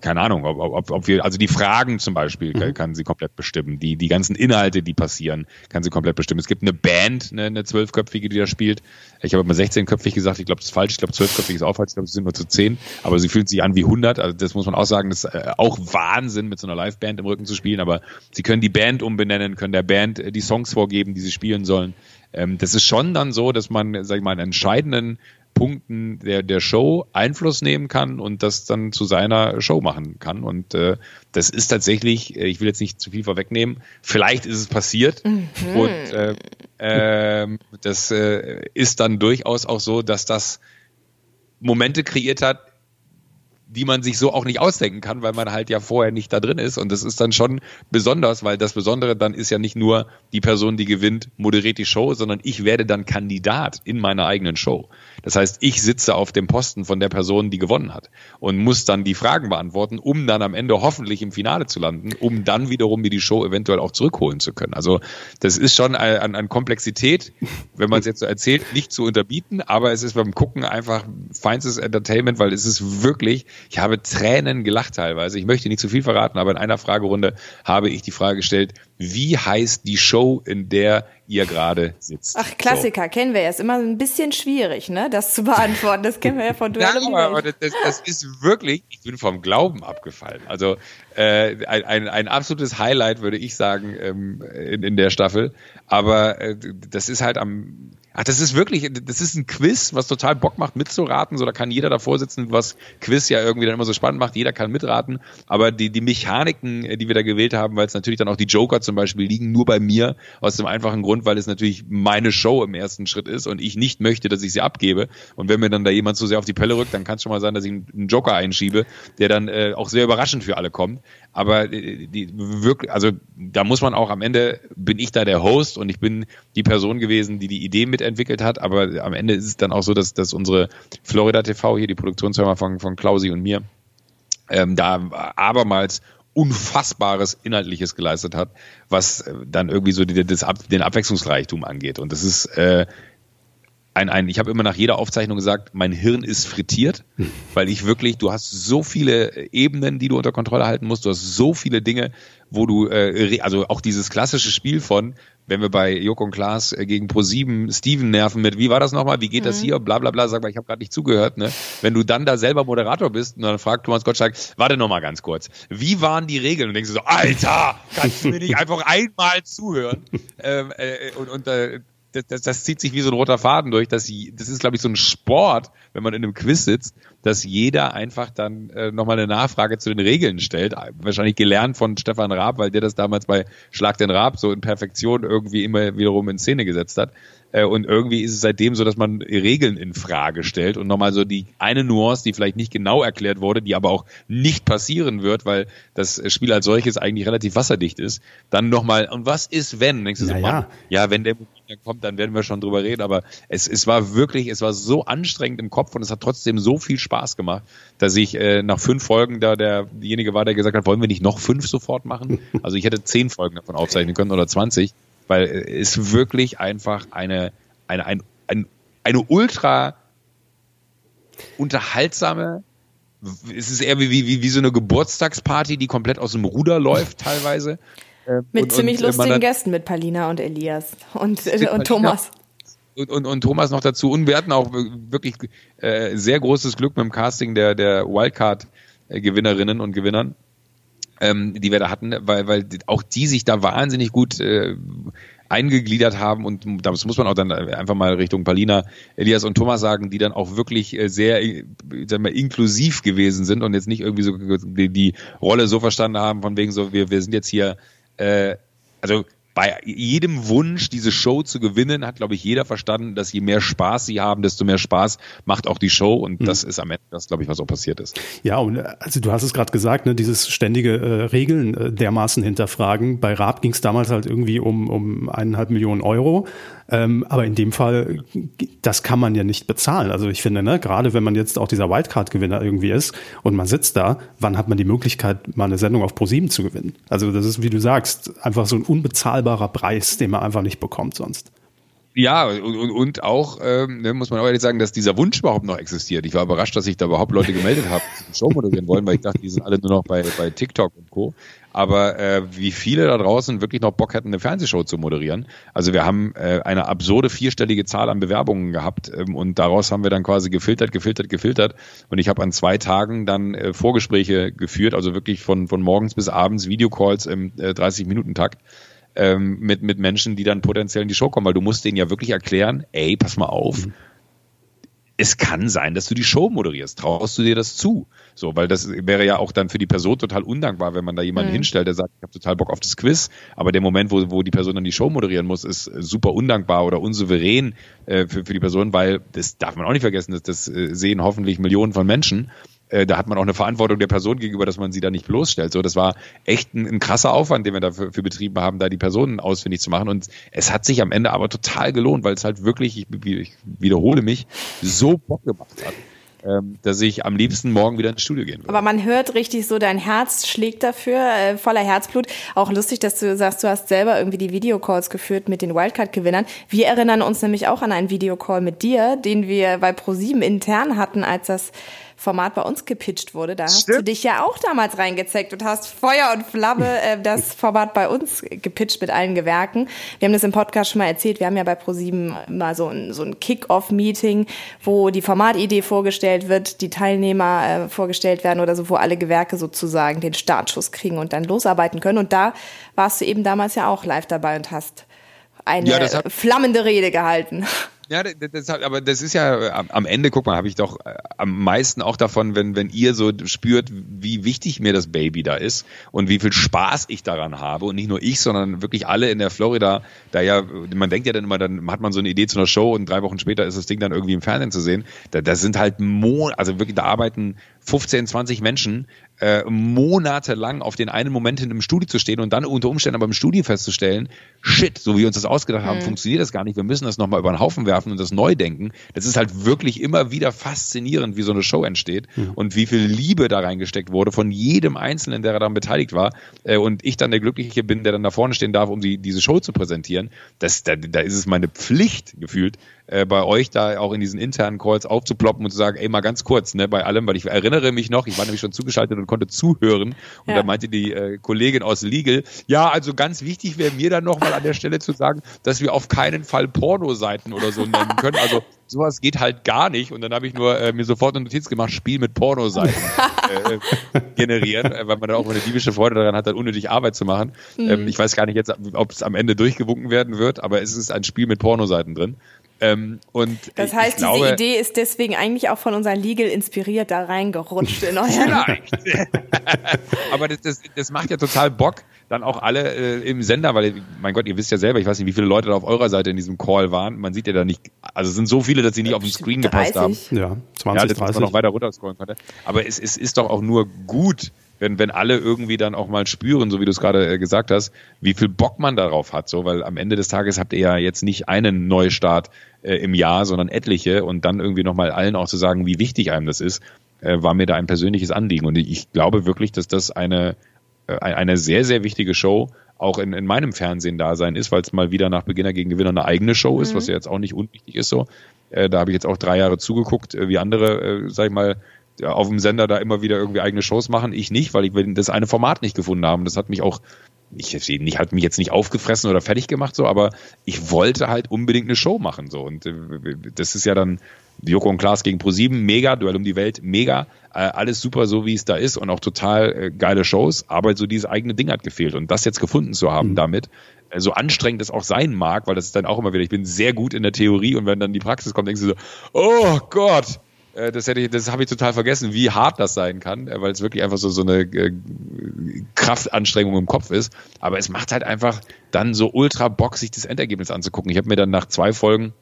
keine Ahnung, ob, ob, ob wir, also die Fragen zum Beispiel mhm. kann sie komplett bestimmen. Die, die ganzen Inhalte, die passieren, kann sie komplett bestimmen. Es gibt eine Band, eine, eine zwölfköpfige, die da spielt. Ich habe immer 16-köpfig gesagt, ich glaube, das ist falsch. Ich glaube, zwölfköpfig ist auch falsch. Ich glaube, es sind nur zu zehn. Aber sie fühlt sich an wie 100. Also das muss man auch sagen, das ist äh, auch Wahnsinn, mit so einer Liveband im Rücken zu spielen. Aber sie können die Band umbenennen, können der Band äh, die Songs vorgeben, die sie spielen sollen. Ähm, das ist schon dann so, dass man, sag ich mal, einen entscheidenden Punkten der, der Show Einfluss nehmen kann und das dann zu seiner Show machen kann. Und äh, das ist tatsächlich, äh, ich will jetzt nicht zu viel vorwegnehmen, vielleicht ist es passiert. Mhm. Und äh, äh, das äh, ist dann durchaus auch so, dass das Momente kreiert hat, die man sich so auch nicht ausdenken kann, weil man halt ja vorher nicht da drin ist. Und das ist dann schon besonders, weil das Besondere dann ist ja nicht nur die Person, die gewinnt, moderiert die Show, sondern ich werde dann Kandidat in meiner eigenen Show. Das heißt, ich sitze auf dem Posten von der Person, die gewonnen hat und muss dann die Fragen beantworten, um dann am Ende hoffentlich im Finale zu landen, um dann wiederum mir die Show eventuell auch zurückholen zu können. Also das ist schon an, an Komplexität, wenn man es jetzt so erzählt, nicht zu unterbieten, aber es ist beim Gucken einfach feinstes Entertainment, weil es ist wirklich Ich habe Tränen gelacht teilweise. Ich möchte nicht zu viel verraten, aber in einer Fragerunde habe ich die Frage gestellt, wie heißt die Show, in der ihr gerade sitzt? Ach, Klassiker, so. kennen wir ja. Ist immer ein bisschen schwierig, ne, das zu beantworten. Das kennen wir ja von Duell ja, aber, das, das, ist wirklich, ich bin vom Glauben abgefallen. Also äh, ein, ein, ein absolutes Highlight, würde ich sagen, ähm, in, in der Staffel. Aber äh, das ist halt am Ach, das ist wirklich, das ist ein Quiz, was total Bock macht, mitzuraten. So, da kann jeder davor sitzen, was Quiz ja irgendwie dann immer so spannend macht. Jeder kann mitraten. Aber die, die Mechaniken, äh, die wir da gewählt haben, weil es natürlich dann auch die Joker zum Beispiel liegen, nur bei mir, aus dem einfachen Grund, weil es natürlich meine Show im ersten Schritt ist und ich nicht möchte, dass ich sie abgebe. Und wenn mir dann da jemand zu sehr auf die Pelle rückt, dann kann es schon mal sein, dass ich einen Joker einschiebe, der dann äh, auch sehr überraschend für alle kommt. Aber äh, die, wirklich, also da muss man auch am Ende bin ich da der Host und ich bin die Person gewesen, die die Idee mitentwickelt hat. Aber am Ende ist es dann auch so, dass, dass unsere Florida TV hier, die Produktionsfirma von, von Klausi und mir, ähm, da abermals Unfassbares Inhaltliches geleistet hat, was äh, dann irgendwie so die, das, den Abwechslungsreichtum angeht. Und das ist äh, ein, ein, ich habe immer nach jeder Aufzeichnung gesagt, mein Hirn ist frittiert, weil ich wirklich, du hast so viele Ebenen, die du unter Kontrolle halten musst, du hast so viele Dinge, wo du, äh, also auch dieses klassische Spiel von, wenn wir bei Joko und Klaas äh, gegen Pro7 Steven nerven mit, wie war das nochmal, wie geht mhm. das hier, bla bla bla, sag mal, ich habe gerade nicht zugehört, ne? Wenn du dann da selber Moderator bist und dann fragt Thomas Gottschalk, warte nochmal ganz kurz, wie waren die Regeln? Und denkst du so, Alter, kannst du mir nicht einfach einmal zuhören? ähm, äh, und und äh, das, das, das zieht sich wie so ein roter Faden durch. Dass das ist, glaube ich, so ein Sport, wenn man in einem Quiz sitzt, dass jeder einfach dann äh, nochmal eine Nachfrage zu den Regeln stellt. Wahrscheinlich gelernt von Stefan Raab, weil der das damals bei Schlag den Raab so in Perfektion irgendwie immer wiederum in Szene gesetzt hat. Äh, und irgendwie ist es seitdem so, dass man Regeln in Frage stellt und nochmal so die eine Nuance, die vielleicht nicht genau erklärt wurde, die aber auch nicht passieren wird, weil das Spiel als solches eigentlich relativ wasserdicht ist, dann nochmal, und was ist wenn? Denkst du so, ja. ja, wenn der dann kommt, dann werden wir schon drüber reden. Aber es, es war wirklich, es war so anstrengend im Kopf und es hat trotzdem so viel Spaß gemacht, dass ich äh, nach fünf Folgen da der, derjenige war, der gesagt hat, wollen wir nicht noch fünf sofort machen? Also ich hätte zehn Folgen davon aufzeichnen können oder zwanzig weil es wirklich einfach eine, eine, ein, ein, eine ultra unterhaltsame, es ist eher wie, wie, wie so eine Geburtstagsparty, die komplett aus dem Ruder läuft teilweise. Ähm, mit und, ziemlich und, lustigen Gästen, mit Palina und Elias und, äh, und Thomas. Und, und, und Thomas noch dazu. Und wir hatten auch wirklich äh, sehr großes Glück mit dem Casting der, der Wildcard-Gewinnerinnen und Gewinnern ähm, die wir da hatten, weil, weil auch die sich da wahnsinnig gut äh, eingegliedert haben und das muss man auch dann einfach mal Richtung Palina, Elias und Thomas sagen, die dann auch wirklich äh, sehr sagen wir, inklusiv gewesen sind und jetzt nicht irgendwie so die, die Rolle so verstanden haben, von wegen so, wir, wir sind jetzt hier, äh, also bei jedem Wunsch, diese Show zu gewinnen, hat, glaube ich, jeder verstanden, dass je mehr Spaß sie haben, desto mehr Spaß macht auch die Show. Und mhm. das ist am Ende das, glaube ich, was auch passiert ist. Ja, und also du hast es gerade gesagt, ne, dieses ständige äh, Regeln äh, dermaßen hinterfragen. Bei Raab ging es damals halt irgendwie um, um eineinhalb Millionen Euro. Ähm, aber in dem Fall, das kann man ja nicht bezahlen. Also ich finde, ne, gerade wenn man jetzt auch dieser Wildcard-Gewinner irgendwie ist und man sitzt da, wann hat man die Möglichkeit, mal eine Sendung auf ProSieben zu gewinnen? Also das ist, wie du sagst, einfach so ein unbezahlbarer Preis, den man einfach nicht bekommt sonst. Ja, und, und auch, ähm, ne, muss man auch ehrlich sagen, dass dieser Wunsch überhaupt noch existiert. Ich war überrascht, dass sich da überhaupt Leute gemeldet haben, die Show moderieren wollen, weil ich dachte, die sind alle nur noch bei, bei TikTok und Co. Aber äh, wie viele da draußen wirklich noch Bock hätten, eine Fernsehshow zu moderieren. Also wir haben äh, eine absurde vierstellige Zahl an Bewerbungen gehabt ähm, und daraus haben wir dann quasi gefiltert, gefiltert, gefiltert. Und ich habe an zwei Tagen dann äh, Vorgespräche geführt, also wirklich von, von morgens bis abends Videocalls im äh, 30-Minuten-Takt ähm, mit, mit Menschen, die dann potenziell in die Show kommen, weil du musst denen ja wirklich erklären, ey, pass mal auf, mhm. es kann sein, dass du die Show moderierst. Traust du dir das zu? So, weil das wäre ja auch dann für die Person total undankbar, wenn man da jemanden mhm. hinstellt, der sagt, ich habe total Bock auf das Quiz, aber der Moment, wo, wo die Person dann die Show moderieren muss, ist super undankbar oder unsouverän äh, für, für die Person, weil das darf man auch nicht vergessen, das, das äh, sehen hoffentlich Millionen von Menschen äh, da hat man auch eine Verantwortung der Person gegenüber, dass man sie da nicht bloßstellt. So, das war echt ein, ein krasser Aufwand, den wir dafür für betrieben haben, da die Personen ausfindig zu machen. Und es hat sich am Ende aber total gelohnt, weil es halt wirklich, ich, ich wiederhole mich, so Bock gemacht hat ähm, dass ich am liebsten morgen wieder ins Studio gehen würde. Aber man hört richtig so, dein Herz schlägt dafür, äh, voller Herzblut. Auch lustig, dass du sagst, du hast selber irgendwie die Videocalls geführt mit den Wildcard-Gewinnern. Wir erinnern uns nämlich auch an einen Videocall mit dir, den wir bei ProSieben intern hatten, als das Format bei uns gepitcht wurde. Da hast Stimmt. du dich ja auch damals reingezeckt und hast Feuer und Flamme äh, das Format bei uns gepitcht mit allen Gewerken. Wir haben das im Podcast schon mal erzählt. Wir haben ja bei ProSieben mal so ein, so ein Kick-Off-Meeting, wo die Formatidee vorgestellt wird, die Teilnehmer äh, vorgestellt werden oder so, wo alle Gewerke sozusagen den Startschuss kriegen und dann losarbeiten können. Und da warst du eben damals ja auch live dabei und hast eine ja, flammende Rede gehalten. Ja, das, aber das ist ja am Ende, guck mal, habe ich doch äh, am meisten auch davon, wenn, wenn ihr so spürt, wie wichtig mir das Baby da ist und wie viel Spaß ich daran habe. Und nicht nur ich, sondern wirklich alle in der Florida, da ja, man denkt ja dann immer, dann hat man so eine Idee zu einer Show und drei Wochen später ist das Ding dann irgendwie im Fernsehen zu sehen. Da, das sind halt Mon also wirklich, da arbeiten 15, 20 Menschen äh, monatelang auf den einen Moment hin im Studio zu stehen und dann unter Umständen aber im Studio festzustellen, shit, so wie wir uns das ausgedacht haben, mhm. funktioniert das gar nicht. Wir müssen das nochmal über den Haufen werfen und das neu denken. Das ist halt wirklich immer wieder faszinierend, wie so eine Show entsteht mhm. und wie viel Liebe da reingesteckt wurde von jedem Einzelnen, der daran beteiligt war. Äh, und ich dann der Glückliche bin, der dann da vorne stehen darf, um die, diese Show zu präsentieren. Das, da, da ist es meine Pflicht gefühlt, äh, bei euch da auch in diesen internen Calls aufzuploppen und zu sagen, ey, mal ganz kurz, ne, bei allem, weil ich erinnere mich noch, ich war nämlich schon zugeschaltet und konnte zuhören und ja. da meinte die äh, Kollegin aus Legal, ja, also ganz wichtig wäre mir dann nochmal an der Stelle zu sagen, dass wir auf keinen Fall Pornoseiten oder so nennen können. Also sowas geht halt gar nicht. Und dann habe ich nur äh, mir sofort eine Notiz gemacht, Spiel mit Pornoseiten äh, generieren, äh, weil man dann auch eine diebische Freude daran hat, dann unnötig Arbeit zu machen. Mhm. Ähm, ich weiß gar nicht jetzt, ob es am Ende durchgewunken werden wird, aber es ist ein Spiel mit Pornoseiten drin. Ähm, und das heißt, glaube, diese Idee ist deswegen eigentlich auch von unserem Legal inspiriert da reingerutscht in euer Vielleicht. Aber das, das, das macht ja total Bock, dann auch alle äh, im Sender, weil, mein Gott, ihr wisst ja selber, ich weiß nicht, wie viele Leute da auf eurer Seite in diesem Call waren. Man sieht ja da nicht, also es sind so viele, dass sie nicht auf den Screen 30. gepasst haben. Ja, 20, ja, dass 30. man noch weiter runterscrollen konnte. Aber es, es ist doch auch nur gut, wenn, wenn alle irgendwie dann auch mal spüren, so wie du es gerade äh, gesagt hast, wie viel Bock man darauf hat, so, weil am Ende des Tages habt ihr ja jetzt nicht einen Neustart äh, im Jahr, sondern etliche und dann irgendwie nochmal allen auch zu sagen, wie wichtig einem das ist, äh, war mir da ein persönliches Anliegen und ich glaube wirklich, dass das eine, äh, eine sehr, sehr wichtige Show auch in, in meinem Fernsehen da sein ist, weil es mal wieder nach Beginner gegen Gewinner eine eigene Show ist, mhm. was ja jetzt auch nicht unwichtig ist so. Äh, da habe ich jetzt auch drei Jahre zugeguckt, äh, wie andere, sag ich mal, auf dem Sender da immer wieder irgendwie eigene Shows machen. Ich nicht, weil ich das eine Format nicht gefunden habe. Das hat mich auch ich, ich hat mich jetzt nicht aufgefressen oder fertig gemacht so, aber ich wollte halt unbedingt eine Show machen so und äh, das ist ja dann Joko und Klaas gegen Pro7, mega, Duell um die Welt, mega, äh, alles super so wie es da ist und auch total äh, geile Shows, aber so dieses eigene Ding hat gefehlt und das jetzt gefunden zu haben mhm. damit, äh, so anstrengend es auch sein mag, weil das ist dann auch immer wieder, ich bin sehr gut in der Theorie und wenn dann die Praxis kommt, denkst du so, oh Gott, das hätte ich, das habe ich total vergessen, wie hart das sein kann, äh, weil es wirklich einfach so so eine äh, Kraftanstrengung im Kopf ist. Aber es macht halt einfach dann so ultra Bock, sich das Endergebnis anzugucken. Ich habe mir dann nach zwei Folgen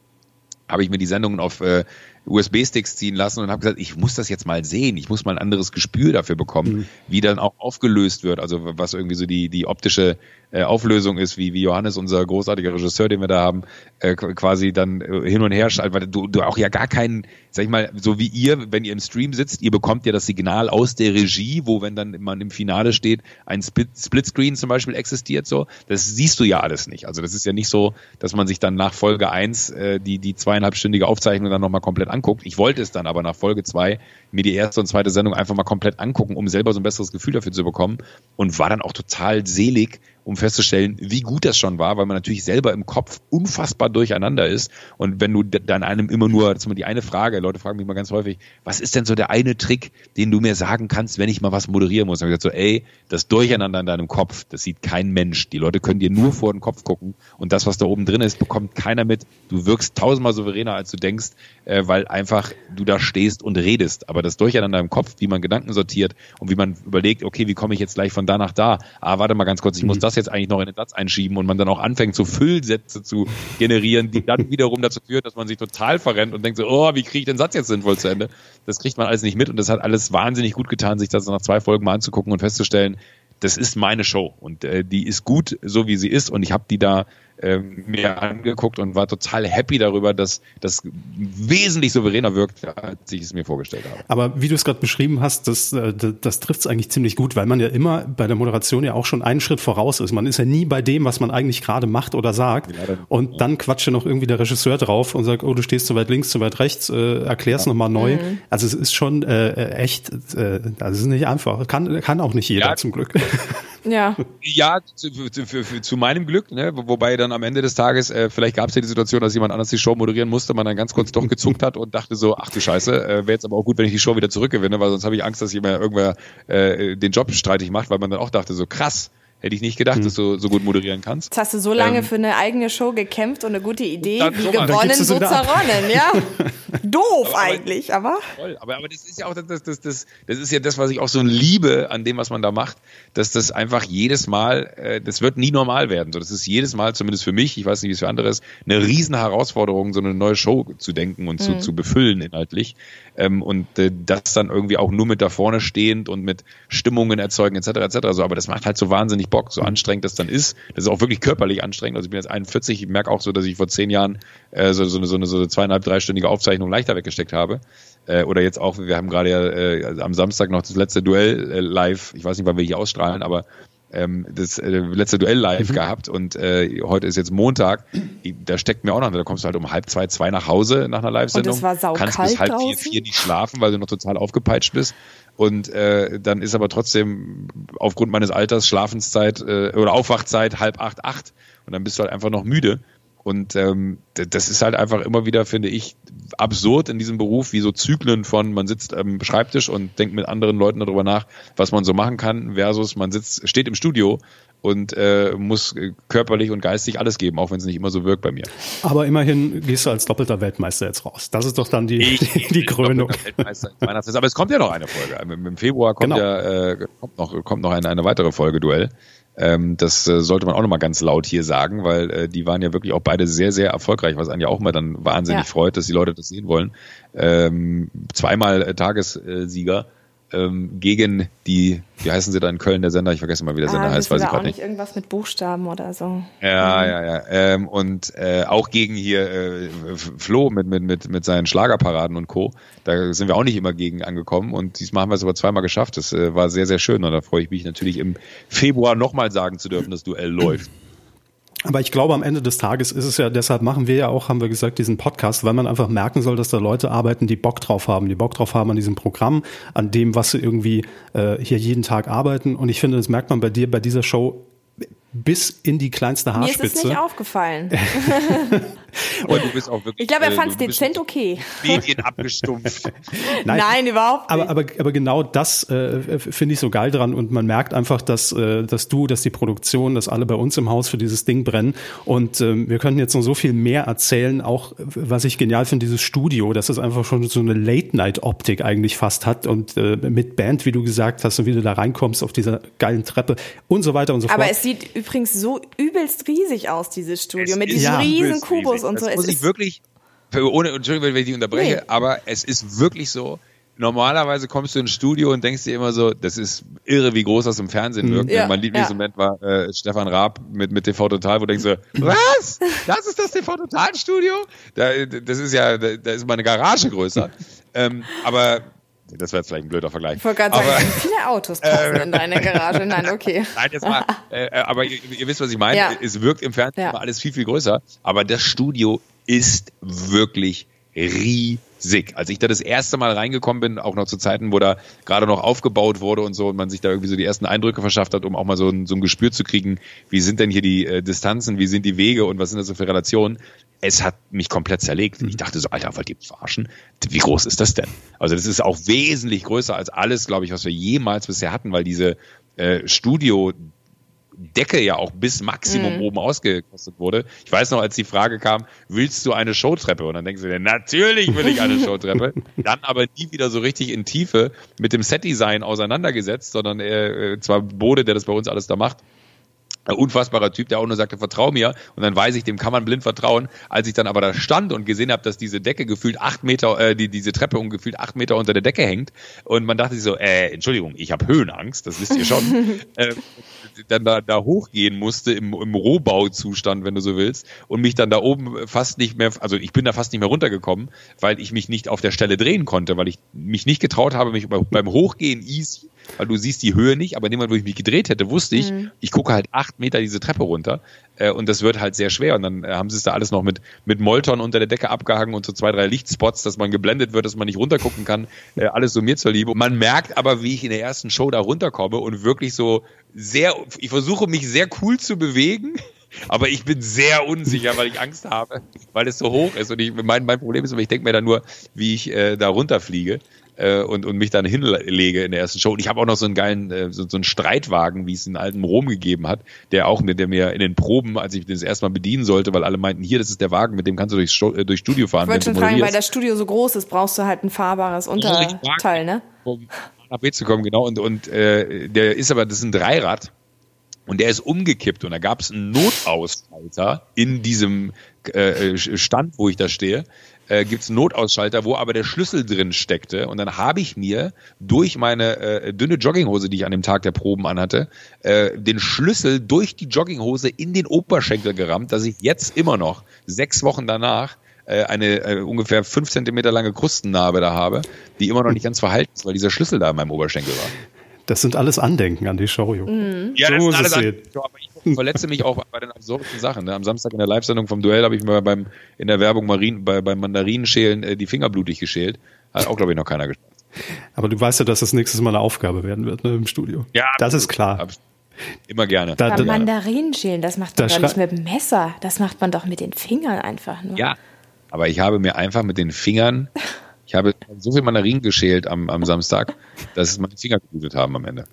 habe ich mir die Sendungen auf äh, USB-Sticks ziehen lassen und habe gesagt, ich muss das jetzt mal sehen, ich muss mal ein anderes Gespür dafür bekommen, mhm. wie dann auch aufgelöst wird, also was irgendwie so die, die optische äh, Auflösung ist, wie, wie Johannes, unser großartiger Regisseur, den wir da haben, äh, quasi dann äh, hin und her schaltet, weil du, du auch ja gar keinen, sag ich mal, so wie ihr, wenn ihr im Stream sitzt, ihr bekommt ja das Signal aus der Regie, wo wenn dann man im Finale steht, ein Split, Splitscreen zum Beispiel existiert so, das siehst du ja alles nicht. Also das ist ja nicht so, dass man sich dann nach Folge eins äh, die, die zweieinhalbstündige Aufzeichnung dann nochmal komplett anguckt. Ich wollte es dann aber nach Folge zwei mir die erste und zweite Sendung einfach mal komplett angucken, um selber so ein besseres Gefühl dafür zu bekommen und war dann auch total selig, um festzustellen, wie gut das schon war, weil man natürlich selber im Kopf unfassbar durcheinander ist. Und wenn du dann einem immer nur, das ist immer die eine Frage, Leute fragen mich mal ganz häufig, was ist denn so der eine Trick, den du mir sagen kannst, wenn ich mal was moderieren muss? Habe ich gesagt so, ey, das Durcheinander in deinem Kopf, das sieht kein Mensch. Die Leute können dir nur vor den Kopf gucken und das, was da oben drin ist, bekommt keiner mit. Du wirkst tausendmal souveräner, als du denkst, äh, weil einfach du da stehst und redest. Aber das Durcheinander im Kopf, wie man Gedanken sortiert und wie man überlegt, okay, wie komme ich jetzt gleich von da nach da? Ah, warte mal ganz kurz, ich muss mhm. das jetzt eigentlich noch in den Satz einschieben und man dann auch anfängt, so Füllsätze zu generieren, die dann wiederum dazu führt, dass man sich total verrennt und denkt so, oh, wie kriege ich den Satz jetzt sinnvoll zu Ende? Das kriegt man alles nicht mit und das hat alles wahnsinnig gut getan, sich das nach zwei Folgen mal anzugucken und festzustellen, das ist meine Show und äh, die ist gut, so wie sie ist und ich habe die da ähm, mir angeguckt und war total happy darüber, dass das wesentlich souveräner wirkt, als ich es mir vorgestellt habe. Aber wie du es gerade beschrieben hast, das, äh, das, das trifft es eigentlich ziemlich gut, weil man ja immer bei der Moderation ja auch schon einen Schritt voraus ist. Man ist ja nie bei dem, was man eigentlich gerade macht oder sagt. Ja, dann, und dann quatscht ja noch irgendwie der Regisseur drauf und sagt, oh, du stehst zu weit links, zu weit rechts, äh, erklär's ja. nochmal neu. Mhm. Also es ist schon äh, echt, äh, das ist nicht einfach. Kann, kann auch nicht jeder ja, zum Glück. Ja. Ja, zu, zu, für, zu meinem Glück, ne? wobei dann am Ende des Tages, äh, vielleicht gab es ja die Situation, dass jemand anders die Show moderieren musste, man dann ganz kurz doch gezuckt hat und dachte so, ach du Scheiße, äh, wäre jetzt aber auch gut, wenn ich die Show wieder zurückgewinne, weil sonst habe ich Angst, dass jemand irgendwer äh, den Job streitig macht, weil man dann auch dachte so, krass, Hätte ich nicht gedacht, mhm. dass du so gut moderieren kannst. Jetzt hast du so lange ähm, für eine eigene Show gekämpft und eine gute Idee, wie gewonnen, so zerronnen, ja. Doof aber, eigentlich, aber. Toll, aber, aber das ist ja auch das, das, das, das ist ja das, was ich auch so liebe an dem, was man da macht, dass das einfach jedes Mal, äh, das wird nie normal werden. So, das ist jedes Mal, zumindest für mich, ich weiß nicht, wie es für andere ist, eine riesen Herausforderung, so eine neue Show zu denken und mhm. zu, zu befüllen inhaltlich. Ähm, und äh, das dann irgendwie auch nur mit da vorne stehend und mit Stimmungen erzeugen etc. etc. So, aber das macht halt so wahnsinnig Bock, so anstrengend das dann ist. Das ist auch wirklich körperlich anstrengend. Also ich bin jetzt 41, ich merke auch so, dass ich vor zehn Jahren äh, so, so, eine, so eine so zweieinhalb, dreistündige Aufzeichnung leichter weggesteckt habe. Äh, oder jetzt auch, wir haben gerade ja äh, am Samstag noch das letzte Duell äh, live, ich weiß nicht, wann wir hier ausstrahlen, aber ähm, das äh, letzte Duell live mhm. gehabt und äh, heute ist jetzt Montag. Da steckt mir auch noch, da kommst du halt um halb zwei, zwei nach Hause nach einer Live-Sendung. Und es war Kannst bis halb vier, vier nicht schlafen, weil du noch total aufgepeitscht bist. Und äh, dann ist aber trotzdem aufgrund meines Alters Schlafenszeit äh, oder Aufwachzeit halb acht, acht. Und dann bist du halt einfach noch müde. Und ähm, das ist halt einfach immer wieder, finde ich, absurd in diesem Beruf, wie so Zyklen von man sitzt am Schreibtisch und denkt mit anderen Leuten darüber nach, was man so machen kann, versus man sitzt, steht im Studio und äh, muss körperlich und geistig alles geben, auch wenn es nicht immer so wirkt bei mir. Aber immerhin gehst du als doppelter Weltmeister jetzt raus. Das ist doch dann die, ich, die, die Krönung. Aber es kommt ja noch eine Folge. Im Februar kommt genau. ja äh, kommt noch, kommt noch eine, eine weitere Folge Duell. Ähm, das äh, sollte man auch nochmal ganz laut hier sagen, weil äh, die waren ja wirklich auch beide sehr, sehr erfolgreich, was einen ja auch mal dann wahnsinnig ja. freut, dass die Leute das sehen wollen. Ähm, zweimal äh, Tagessieger ähm, gegen die, wie heißen sie da in Köln, der Sender? Ich vergesse mal, wie der Sender ah, heißt, weiß ich gerade nicht. Irgendwas mit Buchstaben oder so. Ja, mhm. ja, ja. Ähm, und äh, auch gegen hier äh, Flo mit, mit, mit, mit seinen Schlagerparaden und Co. Da sind wir auch nicht immer gegen angekommen und diesmal haben wir es aber zweimal geschafft. Das äh, war sehr, sehr schön und da freue ich mich natürlich im Februar nochmal sagen zu dürfen, dass Duell läuft. Aber ich glaube, am Ende des Tages ist es ja, deshalb machen wir ja auch, haben wir gesagt, diesen Podcast, weil man einfach merken soll, dass da Leute arbeiten, die Bock drauf haben, die Bock drauf haben an diesem Programm, an dem, was sie irgendwie äh, hier jeden Tag arbeiten. Und ich finde, das merkt man bei dir, bei dieser Show bis in die kleinste Haarspitze. Mir ist es nicht aufgefallen. Und du bist auch wirklich. Ich glaube, er äh, fand es dezent okay. Medien abgestumpft. Nein, Nein, überhaupt nicht. Aber, aber, aber genau das äh, finde ich so geil dran und man merkt einfach, dass, äh, dass du, dass die Produktion, dass alle bei uns im Haus für dieses Ding brennen. Und ähm, wir könnten jetzt noch so viel mehr erzählen, auch was ich genial finde, dieses Studio, dass es einfach schon so eine Late-Night-Optik eigentlich fast hat und äh, mit Band, wie du gesagt hast, und wie du da reinkommst auf dieser geilen Treppe und so weiter und so fort. Aber es sieht übrigens so übelst riesig aus, dieses Studio, es mit diesem ja, riesen Kubus riesig. und so. Das muss ich wirklich, ohne, Entschuldigung, wenn ich dich unterbreche, nee. aber es ist wirklich so, normalerweise kommst du ins Studio und denkst dir immer so, das ist irre, wie groß das im Fernsehen mhm. wirkt. Ja, mein Lieblingsmoment ja. war äh, Stefan Raab mit, mit TV Total, wo du denkst so, was? Das ist das TV Total Studio? Da, das ist ja, da, da ist meine Garage größer. ähm, aber das wäre jetzt vielleicht ein blöder Vergleich. Ich wollte gerade sagen, viele Autos passen äh, in deine Garage. Nein, okay. Nein, jetzt mal, äh, äh, aber ihr, ihr, wisst, was ich meine. Ja. Es wirkt im Fernsehen ja. alles viel, viel größer. Aber das Studio ist wirklich riesig. Als ich da das erste Mal reingekommen bin, auch noch zu Zeiten, wo da gerade noch aufgebaut wurde und so und man sich da irgendwie so die ersten Eindrücke verschafft hat, um auch mal so ein, so ein Gespür zu kriegen, wie sind denn hier die äh, Distanzen, wie sind die Wege und was sind das so für Relationen. Es hat mich komplett zerlegt. Ich dachte so, Alter, wollt ihr verarschen? Wie groß ist das denn? Also das ist auch wesentlich größer als alles, glaube ich, was wir jemals bisher hatten, weil diese äh, Studio Decke ja auch bis Maximum mhm. oben ausgekostet wurde. Ich weiß noch, als die Frage kam, willst du eine Showtreppe? Und dann denkst du dir, natürlich will ich eine Showtreppe. dann aber nie wieder so richtig in Tiefe mit dem Setdesign auseinandergesetzt, sondern äh, zwar Bode, der das bei uns alles da macht, unfassbarer Typ, der auch nur sagte, vertrau mir. Und dann weiß ich, dem kann man blind vertrauen. Als ich dann aber da stand und gesehen habe, dass diese Decke gefühlt acht Meter, äh, die, diese Treppe ungefühlt acht Meter unter der Decke hängt. Und man dachte sich so, äh, Entschuldigung, ich habe Höhenangst, das wisst ihr schon. äh, dann da, da hochgehen musste im, im Rohbauzustand, wenn du so willst, und mich dann da oben fast nicht mehr, also ich bin da fast nicht mehr runtergekommen, weil ich mich nicht auf der Stelle drehen konnte, weil ich mich nicht getraut habe, mich beim Hochgehen easy, weil du siehst die Höhe nicht, aber in dem Moment, wo ich mich gedreht hätte, wusste ich, mhm. ich gucke halt acht Meter diese Treppe runter äh, und das wird halt sehr schwer und dann äh, haben sie es da alles noch mit, mit Molton unter der Decke abgehangen und so zwei, drei Lichtspots, dass man geblendet wird, dass man nicht runtergucken kann, äh, alles so mir zur Liebe. Und man merkt aber, wie ich in der ersten Show da runterkomme und wirklich so sehr, ich versuche mich sehr cool zu bewegen, aber ich bin sehr unsicher, weil ich Angst habe, weil es so hoch ist. Und ich, mein, mein Problem ist, ich denke mir dann nur, wie ich äh, da runterfliege äh, und, und mich dann hinlege in der ersten Show. Und ich habe auch noch so einen geilen, äh, so, so einen Streitwagen, wie es in alten Rom gegeben hat, der auch mit der mir in den Proben, als ich das erstmal bedienen sollte, weil alle meinten, hier, das ist der Wagen, mit dem kannst du durchs, äh, durchs Studio fahren. Ich wollte schon fragen, weil das Studio so groß ist, brauchst du halt ein fahrbares Unterteil, ne? Um nach B zu kommen, genau. Und, und äh, der ist aber, das ist ein Dreirad. Und der ist umgekippt und da gab es einen Notausschalter in diesem äh, Stand, wo ich da stehe äh, gibt es einen Notausschalter, wo aber der Schlüssel drin steckte. Und dann habe ich mir durch meine äh, dünne Jogginghose, die ich an dem Tag der Proben anhatte, äh, den Schlüssel durch die Jogginghose in den Oberschenkel gerammt, dass ich jetzt immer noch, sechs Wochen danach, äh, eine äh, ungefähr fünf Zentimeter lange Krustennarbe da habe, die immer noch nicht ganz verhalten ist, weil dieser Schlüssel da in meinem Oberschenkel war. Das sind alles Andenken an die Show, Jo. Mhm. Ja, das ist alles Andenken, aber ich verletze mich auch bei den absurdesten Sachen. Ne? Am Samstag in der Live-Sendung vom Duell habe ich mir beim, in der Werbung Marien, bei, beim Mandarinenschälen äh, die Finger blutig geschält. Hat auch, glaube ich, noch keiner geschafft. Aber du weißt ja, dass das nächstes Mal eine Aufgabe werden wird ne, im Studio. Ja, das ist klar. Absolut. Immer gerne. Da, da, Mandarinen schälen, das macht man doch nicht mit dem Messer. Das macht man doch mit den Fingern einfach nur. Ja, aber ich habe mir einfach mit den Fingern ich habe so viel Mandarinen geschält am, am Samstag, dass meine Finger geblutet haben am Ende.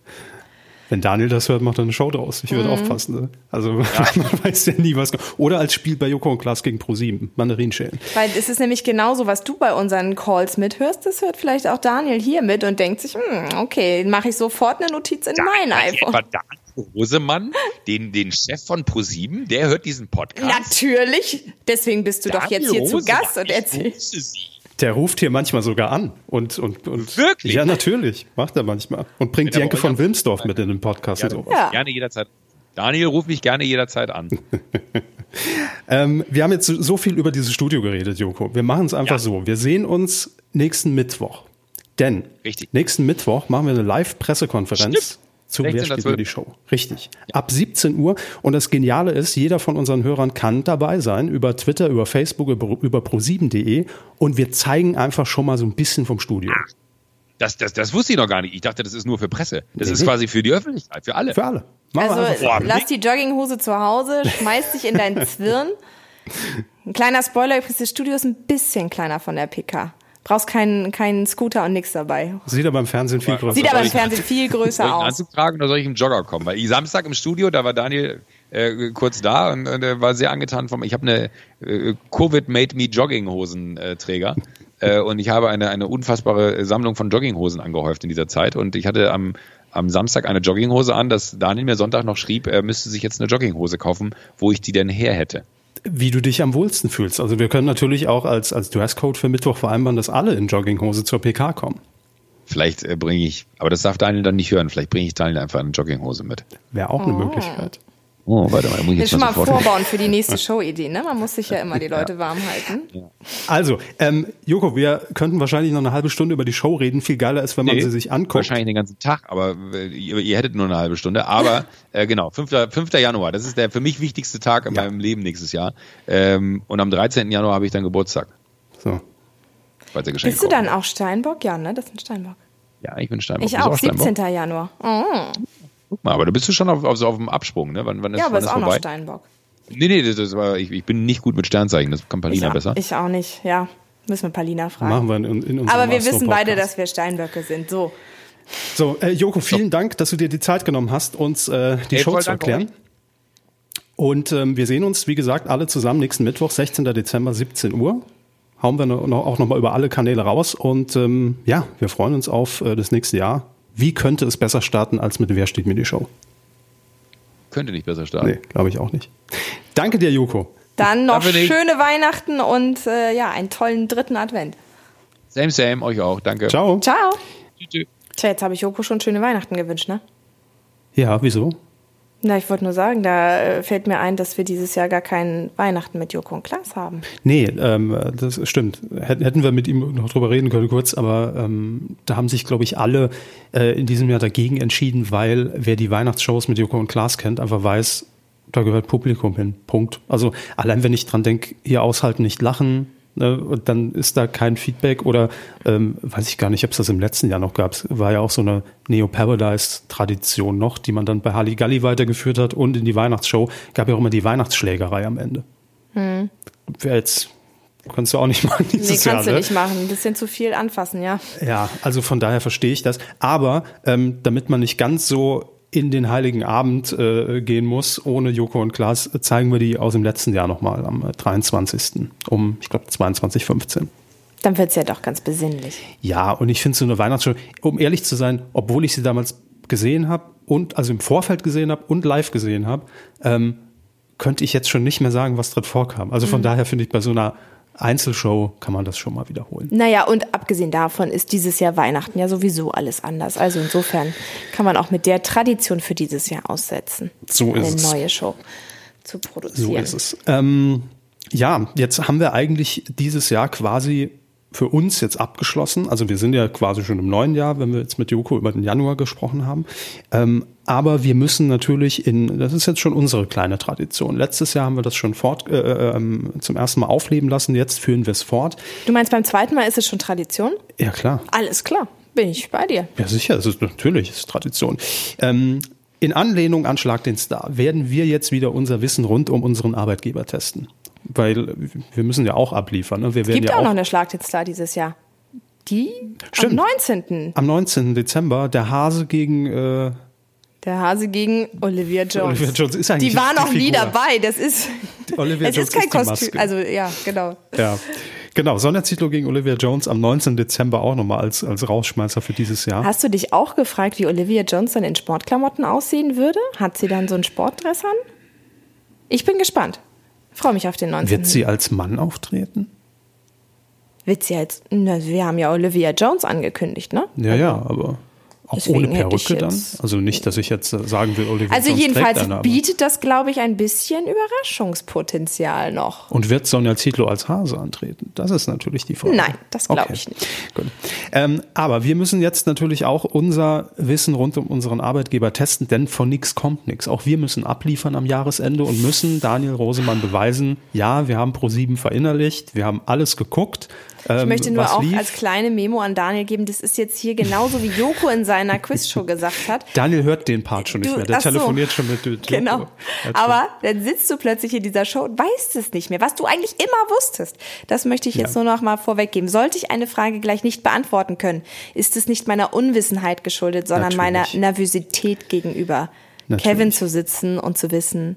Wenn Daniel das hört, macht er eine Show draus. Ich würde mhm. aufpassen. Ne? Also ja. man weiß ja nie, was. Oder als Spiel bei Joko und Klaas gegen ProSieben, Mandarinschälen. Weil es ist nämlich genauso, was du bei unseren Calls mithörst, das hört vielleicht auch Daniel hier mit und denkt sich, hm, okay, mache ich sofort eine Notiz in da, mein iPhone. Daniel Rosemann, den, den Chef von ProSieben, der hört diesen Podcast. Natürlich. Deswegen bist du Daniel doch jetzt hier Rosemann, zu Gast und erzählst. Der ruft hier manchmal sogar an und und und wirklich ja natürlich macht er manchmal und bringt Jenke von Wilmsdorf mit in den Podcast gerne, und sowas. Ja. Gerne jederzeit. Daniel ruft mich gerne jederzeit an. ähm, wir haben jetzt so viel über dieses Studio geredet, Joko. Wir machen es einfach ja. so. Wir sehen uns nächsten Mittwoch. Denn Richtig. nächsten Mittwoch machen wir eine Live-Pressekonferenz zu Wer spielt mir die Show. Richtig. Ab 17 Uhr. Und das Geniale ist, jeder von unseren Hörern kann dabei sein, über Twitter, über Facebook, über, über pro7.de. Und wir zeigen einfach schon mal so ein bisschen vom Studio. Das, das, das wusste ich noch gar nicht. Ich dachte, das ist nur für Presse. Das nee, ist quasi für die Öffentlichkeit, für alle. Für alle. Machen also lass die Jogginghose zu Hause, schmeiß dich in dein Zwirn. Ein kleiner Spoiler, das Studio ist ein bisschen kleiner von der PK. Brauchst keinen, keinen Scooter und nichts dabei. Sieht aber im Fernsehen viel größer aus. Sieht aber im Fernsehen viel größer aus. Soll ich einen Anzug tragen oder soll ich im Jogger kommen? Weil ich Samstag im Studio, da war Daniel äh, kurz da und, und er war sehr angetan vom. Ich habe eine äh, Covid Made Me Jogginghosenträger. äh, und ich habe eine, eine unfassbare Sammlung von Jogginghosen angehäuft in dieser Zeit. Und ich hatte am, am Samstag eine Jogginghose an, dass Daniel mir Sonntag noch schrieb, er müsste sich jetzt eine Jogginghose kaufen, wo ich die denn her hätte wie du dich am wohlsten fühlst. Also wir können natürlich auch als, als Dresscode für Mittwoch vereinbaren, dass alle in Jogginghose zur PK kommen. Vielleicht äh, bringe ich, aber das darf Daniel dann nicht hören, vielleicht bringe ich Daniel einfach eine Jogginghose mit. Wäre auch eine oh. Möglichkeit. Oh, warte mal, muss ich jetzt schon mal, mal vorbauen für die nächste Show-Idee, ne? Man muss sich ja immer die Leute ja. warm halten. Also, ähm, Joko, wir könnten wahrscheinlich noch eine halbe Stunde über die Show reden. Viel geiler ist, wenn man sie sich anguckt. Wahrscheinlich den ganzen Tag, aber äh, ihr, ihr, hättet nur eine halbe Stunde. Aber äh, genau, 5. 5. Januar, das ist der für mich wichtigste Tag in ja. meinem Leben nächstes Jahr. Ähm, und am 13. Januar habe ich dann Geburtstag. So. Bist du dann auch Steinbock? Ja, ne? Das ist ein Steinbock. Ja, ich bin Steinbock. Ich auch, auch 17. Januar. Oh. Guck mal, aber du bist du schon auf, auf, auf dem Absprung, ne? Wann, wann ist, ja, aber wann ist, auch vorbei? noch Steinbock. Nee, nee, das, das war, ich, ich bin nicht gut mit Sternzeichen, das kann Palina ich besser. Ich auch nicht, ja. Müssen wir Palina fragen. Machen wir in, in unserem Aber wir wissen beide, dass wir Steinböcke sind. So. So, äh, Joko, vielen so. Dank, dass du dir die Zeit genommen hast, uns äh, die hey, Show zu erklären. Und ähm, wir sehen uns, wie gesagt, alle zusammen nächsten Mittwoch, 16. Dezember, 17 Uhr. Hauen wir noch, auch nochmal über alle Kanäle raus. Und ähm, ja, wir freuen uns auf äh, das nächste Jahr. Wie könnte es besser starten als mit Wer steht mir die Show? könnte nicht besser starten. Nee, glaube ich auch nicht. Danke dir, Joko. Dann noch Dafür nicht. schöne Weihnachten und äh, ja, einen tollen dritten Advent. Same, same, euch auch. Danke. Ciao. Ciao. Tschüss. Tja, jetzt habe ich Joko schon schöne Weihnachten gewünscht, ne? Ja, wieso? Na, ich wollte nur sagen, da äh, fällt mir ein, dass wir dieses Jahr gar keinen Weihnachten mit Joko und Klaas haben. Nee, ähm, das stimmt. Hätten wir mit ihm noch drüber reden können kurz, aber ähm, da haben sich, glaube ich, alle äh, in diesem Jahr dagegen entschieden, weil wer die Weihnachtsshows mit Joko und Klaas kennt, einfach weiß, da gehört Publikum hin. Punkt. Also allein wenn ich dran denke, hier aushalten, nicht lachen, ne, und dann ist da kein Feedback oder ähm, weiß ich gar nicht, ob es das im letzten Jahr noch gab. Es war ja auch so eine Neo-Paradise-Tradition noch, die man dann bei Halligalli weitergeführt hat und in die Weihnachtsshow gab ja auch immer die Weihnachtsschlägerei am Ende. Wäre jetzt kannst du auch nicht machen Nee, dieses kannst Jahr. du ne? nicht machen. Ein bisschen zu viel anfassen, ja. Ja, also von daher verstehe ich das. Aber ähm, damit man nicht ganz so in den Heiligen Abend äh, gehen muss, ohne Joko und Klaas, äh, zeigen wir die aus dem letzten Jahr nochmal am äh, 23. um, ich glaube, 22.15 Dann wird's ja doch ganz besinnlich. Ja, und ich finde so eine Weihnachtsshow, um ehrlich zu sein, obwohl ich sie damals gesehen habe und also im Vorfeld gesehen habe und live gesehen habe, ähm, könnte ich jetzt schon nicht mehr sagen, was drin vorkam. Also von daher finde ich, bei so einer Einzelshow kann man das schon mal wiederholen. Naja, und abgesehen davon ist dieses Jahr Weihnachten ja sowieso alles anders. Also insofern kann man auch mit der Tradition für dieses Jahr aussetzen, So ist eine es. neue Show zu So produzieren. ist es. Ähm, ja, jetzt haben wir eigentlich dieses Jahr quasi für uns jetzt abgeschlossen. Also wir sind ja quasi schon im neuen Jahr, wenn wir jetzt mit Joko über den Januar gesprochen haben. Ähm, aber wir müssen natürlich in, das ist jetzt schon unsere kleine Tradition. Letztes Jahr haben wir das schon fort, äh, ähm, zum ersten Mal aufleben lassen. Jetzt führen wir es fort. Du meinst, beim zweiten Mal ist es schon Tradition? Ja klar. Alles klar, bin ich bei dir. Ja, sicher, es ist natürlich, es ist Tradition. Ähm, in Anlehnung an Schlag den Star werden wir jetzt wieder unser Wissen rund um unseren Arbeitgeber testen. Weil wir müssen ja auch abliefern. Ne? Wir werden Gibt ja auch auch noch eine Schlagdienststar dieses Jahr. Die Stimmt. am 19. am 19. Dezember der Hase gegen äh, Der Hase gegen Olivia Jones. Olivia Jones ist eigentlich die war noch nie dabei. Das ist, Olivia es Jones ist kein ist Kostüm. Also ja, genau. ja. Genau, Sonderzitlo gegen Olivia Jones am 19. Dezember auch nochmal als, als Rausschmeißer für dieses Jahr. Hast du dich auch gefragt, wie Olivia Jones dann in Sportklamotten aussehen würde? Hat sie dann so einen Sportdress an? Ich bin gespannt. Freue mich auf den 19. Wird sie als Mann auftreten? Wird sie jetzt, na, wir haben ja Olivia Jones angekündigt, ne? Ja, ja, aber auch Deswegen ohne Perücke dann? Also nicht, dass ich jetzt äh, sagen will, Olivia Also Jones jedenfalls eine, bietet das, glaube ich, ein bisschen Überraschungspotenzial noch. Und wird Sonja Zietlow als Hase antreten? Das ist natürlich die Frage. Nein, das glaube ich nicht. Gut. Ähm, aber wir müssen jetzt natürlich auch unser Wissen rund um unseren Arbeitgeber testen, denn von nichts kommt nichts. Auch wir müssen abliefern am Jahresende und müssen Daniel Rosemann beweisen, ja, wir haben Pro7 verinnerlicht, wir haben alles geguckt. Ich ähm, möchte nur auch lief. als kleine Memo an Daniel geben, das ist jetzt hier genauso wie Joko in seiner Quizshow gesagt hat. Daniel hört den Part schon nicht Du- mehr. Der ach so. telefoniert schon mit Genau. Joko. Schon- Aber dann sitzt du plötzlich in dieser Show und weißt es nicht mehr, was du eigentlich immer wusstest. Das möchte ich jetzt Ja. nur noch mal vorweggeben. Sollte ich eine Frage gleich nicht beantworten können, ist es nicht meiner Unwissenheit geschuldet, sondern meiner Natürlich. Nervosität gegenüber. Natürlich. Kevin zu sitzen und zu wissen,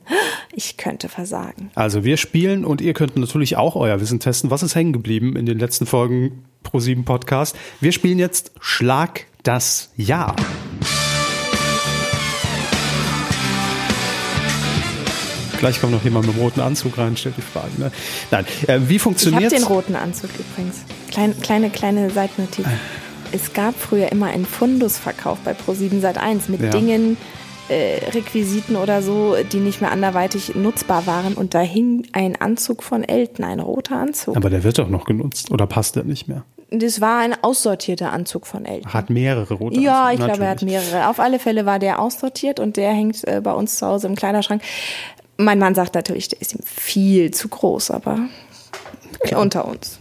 ich könnte versagen. Also wir spielen und ihr könnt natürlich auch euer Wissen testen. Was ist hängen geblieben in den letzten Folgen Pro 7 Podcast? Wir spielen jetzt Schlag das Jahr. Gleich kommt noch jemand mit dem roten Anzug rein, stellt die Fragen. Ne? Nein, äh, wie Ich habe funktioniert den roten Anzug übrigens. Kleine, kleine, kleine Seitennotiz. Es gab früher immer einen Fundusverkauf bei Pro7 Sat 1 mit Ja. Dingen, äh, Requisiten oder so, die nicht mehr anderweitig nutzbar waren. Und da hing ein Anzug von Elton, ein roter Anzug. Aber der wird doch noch genutzt oder passt der nicht mehr? Das war ein aussortierter Anzug von Elton. Hat mehrere rote Ja, ich Anzüge, glaube, er hat natürlich. mehrere. Auf alle Fälle war der aussortiert und der hängt äh, bei uns zu Hause im Kleiderschrank. Mein Mann sagt natürlich, der ist ihm viel zu groß, aber unter uns.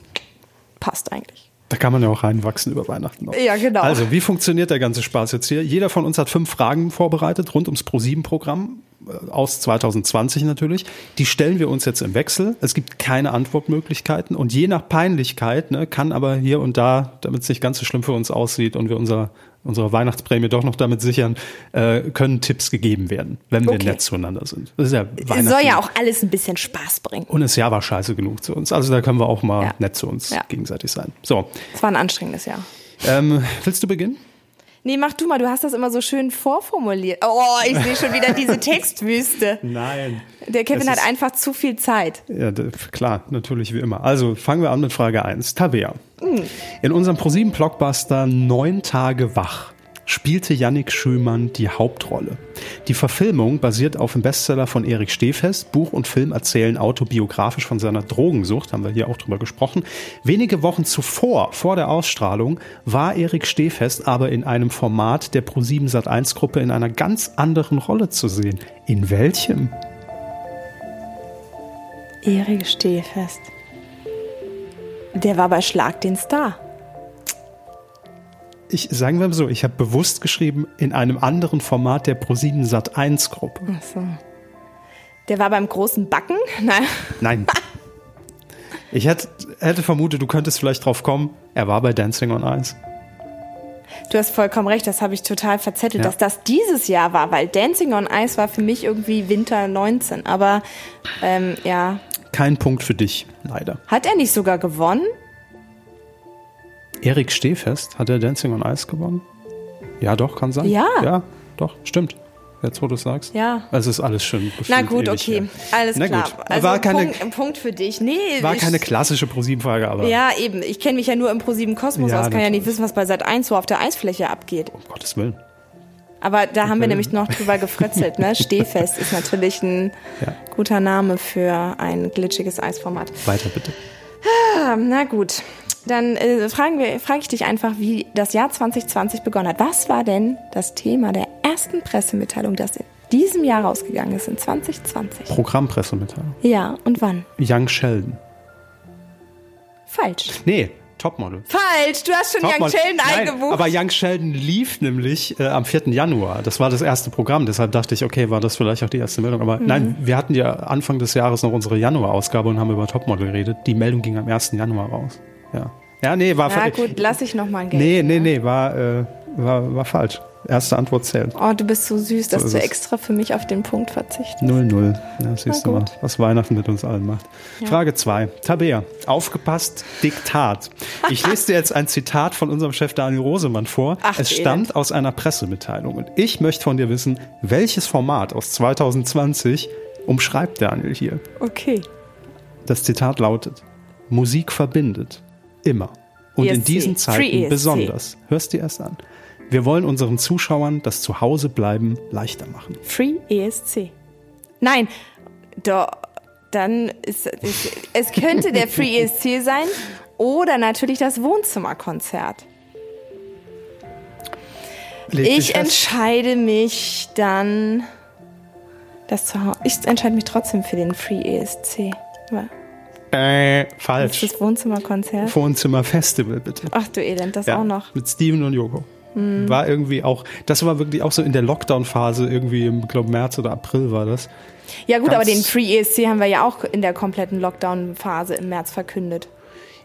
Passt eigentlich. Da kann man ja auch reinwachsen über Weihnachten noch. Ja, genau. Also, wie funktioniert der ganze Spaß jetzt hier? Jeder von uns hat fünf Fragen vorbereitet rund ums Pro7-Programm äh, aus 2020 natürlich. Die stellen wir uns jetzt im Wechsel. Es gibt keine Antwortmöglichkeiten und je nach Peinlichkeit ne, kann aber hier und da, damit es nicht ganz so schlimm für uns aussieht und wir unser, unsere Weihnachtsprämie doch noch damit sichern, äh, können Tipps gegeben werden, wenn wir Okay. nett zueinander sind. Das ist ja Es Weihnachten. soll ja auch alles ein bisschen Spaß bringen. und das Jahr war scheiße genug zu uns. Also da können wir auch mal Ja. nett zu uns Ja. gegenseitig sein. So, Es war ein anstrengendes Jahr. ähm, willst du beginnen? Nee, mach du mal, du hast das immer so schön vorformuliert. Oh, ich sehe schon wieder diese Textwüste. Nein. Der Kevin hat einfach zu viel Zeit. Ja, klar, natürlich wie immer. Also fangen wir an mit Frage 1. Tabea. In unserem ProSieben Blockbuster Neun Tage wach spielte Yannick Schümann die Hauptrolle. Die Verfilmung basiert auf dem Bestseller von Erik Stehfest. Buch und Film erzählen autobiografisch von seiner Drogensucht, haben wir hier auch drüber gesprochen. Wenige Wochen zuvor, vor der Ausstrahlung, war Erik Stehfest aber in einem Format der ProSieben Sat1 Gruppe in einer ganz anderen Rolle zu sehen. In welchem? Erik Stehfest. Der war bei Schlag den Star. Ich sagen wir mal so, ich habe bewusst geschrieben in einem anderen Format der Pro7 Sat 1 Gruppe. Ach so. Der war beim großen Backen? Nein. Nein. Ich hätte, hätte vermutet, du könntest vielleicht drauf kommen. Er war bei Dancing on Ice. Du hast vollkommen recht, das habe ich total verzettelt, Ja. dass das dieses Jahr war, weil Dancing on Ice war für mich irgendwie Winter 19. Aber ähm, ja, Kein Punkt für dich, leider. hat er nicht sogar gewonnen? Erik Stehfest, hat er Dancing on Ice gewonnen? Ja, doch, kann sein. Ja. Ja, doch, stimmt. Jetzt, wo du es sagst. Ja. Es ist alles schön. Na gut, okay, her. alles Na klar. Gut. Also war keine, Punkt, Punkt für dich. Nee, war keine klassische Pro7-Frage, aber Ja, eben. Ich kenne mich ja nur im Pro7 Kosmos Ja, aus, kann ja nicht wissen, was bei Sat 1 so auf der Eisfläche abgeht. um Gottes Willen. Aber da haben wir nämlich noch drüber gefritzelt, ne? Stehfest ist natürlich ein Ja. guter Name für ein glitschiges Eisformat. Weiter bitte. Ah, na gut. Dann äh, frage ich dich einfach, wie das Jahr 2020 begonnen hat. Was war denn das Thema der ersten Pressemitteilung, das in diesem Jahr rausgegangen ist, in 2020? Programmpressemitteilung. Ja, und wann? Young Sheldon. Falsch. Nee, Topmodel. Falsch, du hast schon Young Topmodel. Sheldon Nein, eingebucht. Aber Young Sheldon lief nämlich äh, am 4. Januar. Das war das erste Programm. Deshalb dachte ich, okay, war das vielleicht auch die erste Meldung. Mhm. Aber nein, wir hatten ja Anfang des Jahres noch unsere Januar-Ausgabe und haben über Topmodel geredet. Die Meldung ging am 1. Januar raus. Ja, ja nee, war Na fa- gut, lass ich noch mal ein Geld. Nee, nee, nee, war, äh, war, war falsch. Erste Antwort zählt. Oh, du bist so süß, dass du extra für mich auf den Punkt verzichtest. 0-0. Ja, siehst Na du mal, was Weihnachten mit uns allen macht. Frage 2. Tabea, aufgepasst, Diktat. Ich lese dir jetzt ein Zitat von unserem Chef Daniel Rosemann vor. Ach, es stammt Elend. aus einer Pressemitteilung. Und ich möchte von dir wissen, welches Format aus 2020 umschreibt Daniel hier? Okay. Das Zitat lautet, Musik verbindet. Immer. Und in ESC. diesen Zeiten ESC. besonders. Hörst dir erst an. Wir wollen unseren Zuschauern das Zuhausebleiben leichter machen. Free ESC. Nein, do, dann ist, ist es könnte der Free ESC sein oder natürlich das Wohnzimmerkonzert. Leg Ich entscheide mich dann das Zuhause. Ich entscheide mich trotzdem für den Free ESC. Äh, Das falsch. ist das Wohnzimmerkonzert. Wohnzimmer Festival, bitte. Ach du Elend, das auch noch. Mit Steven und Joko. War irgendwie auch, das war wirklich auch so in der Lockdown-Phase, irgendwie im, glaube März oder April war das. Ja gut, Ganz- aber den Free ESC haben wir ja auch in der kompletten Lockdown-Phase im März verkündet.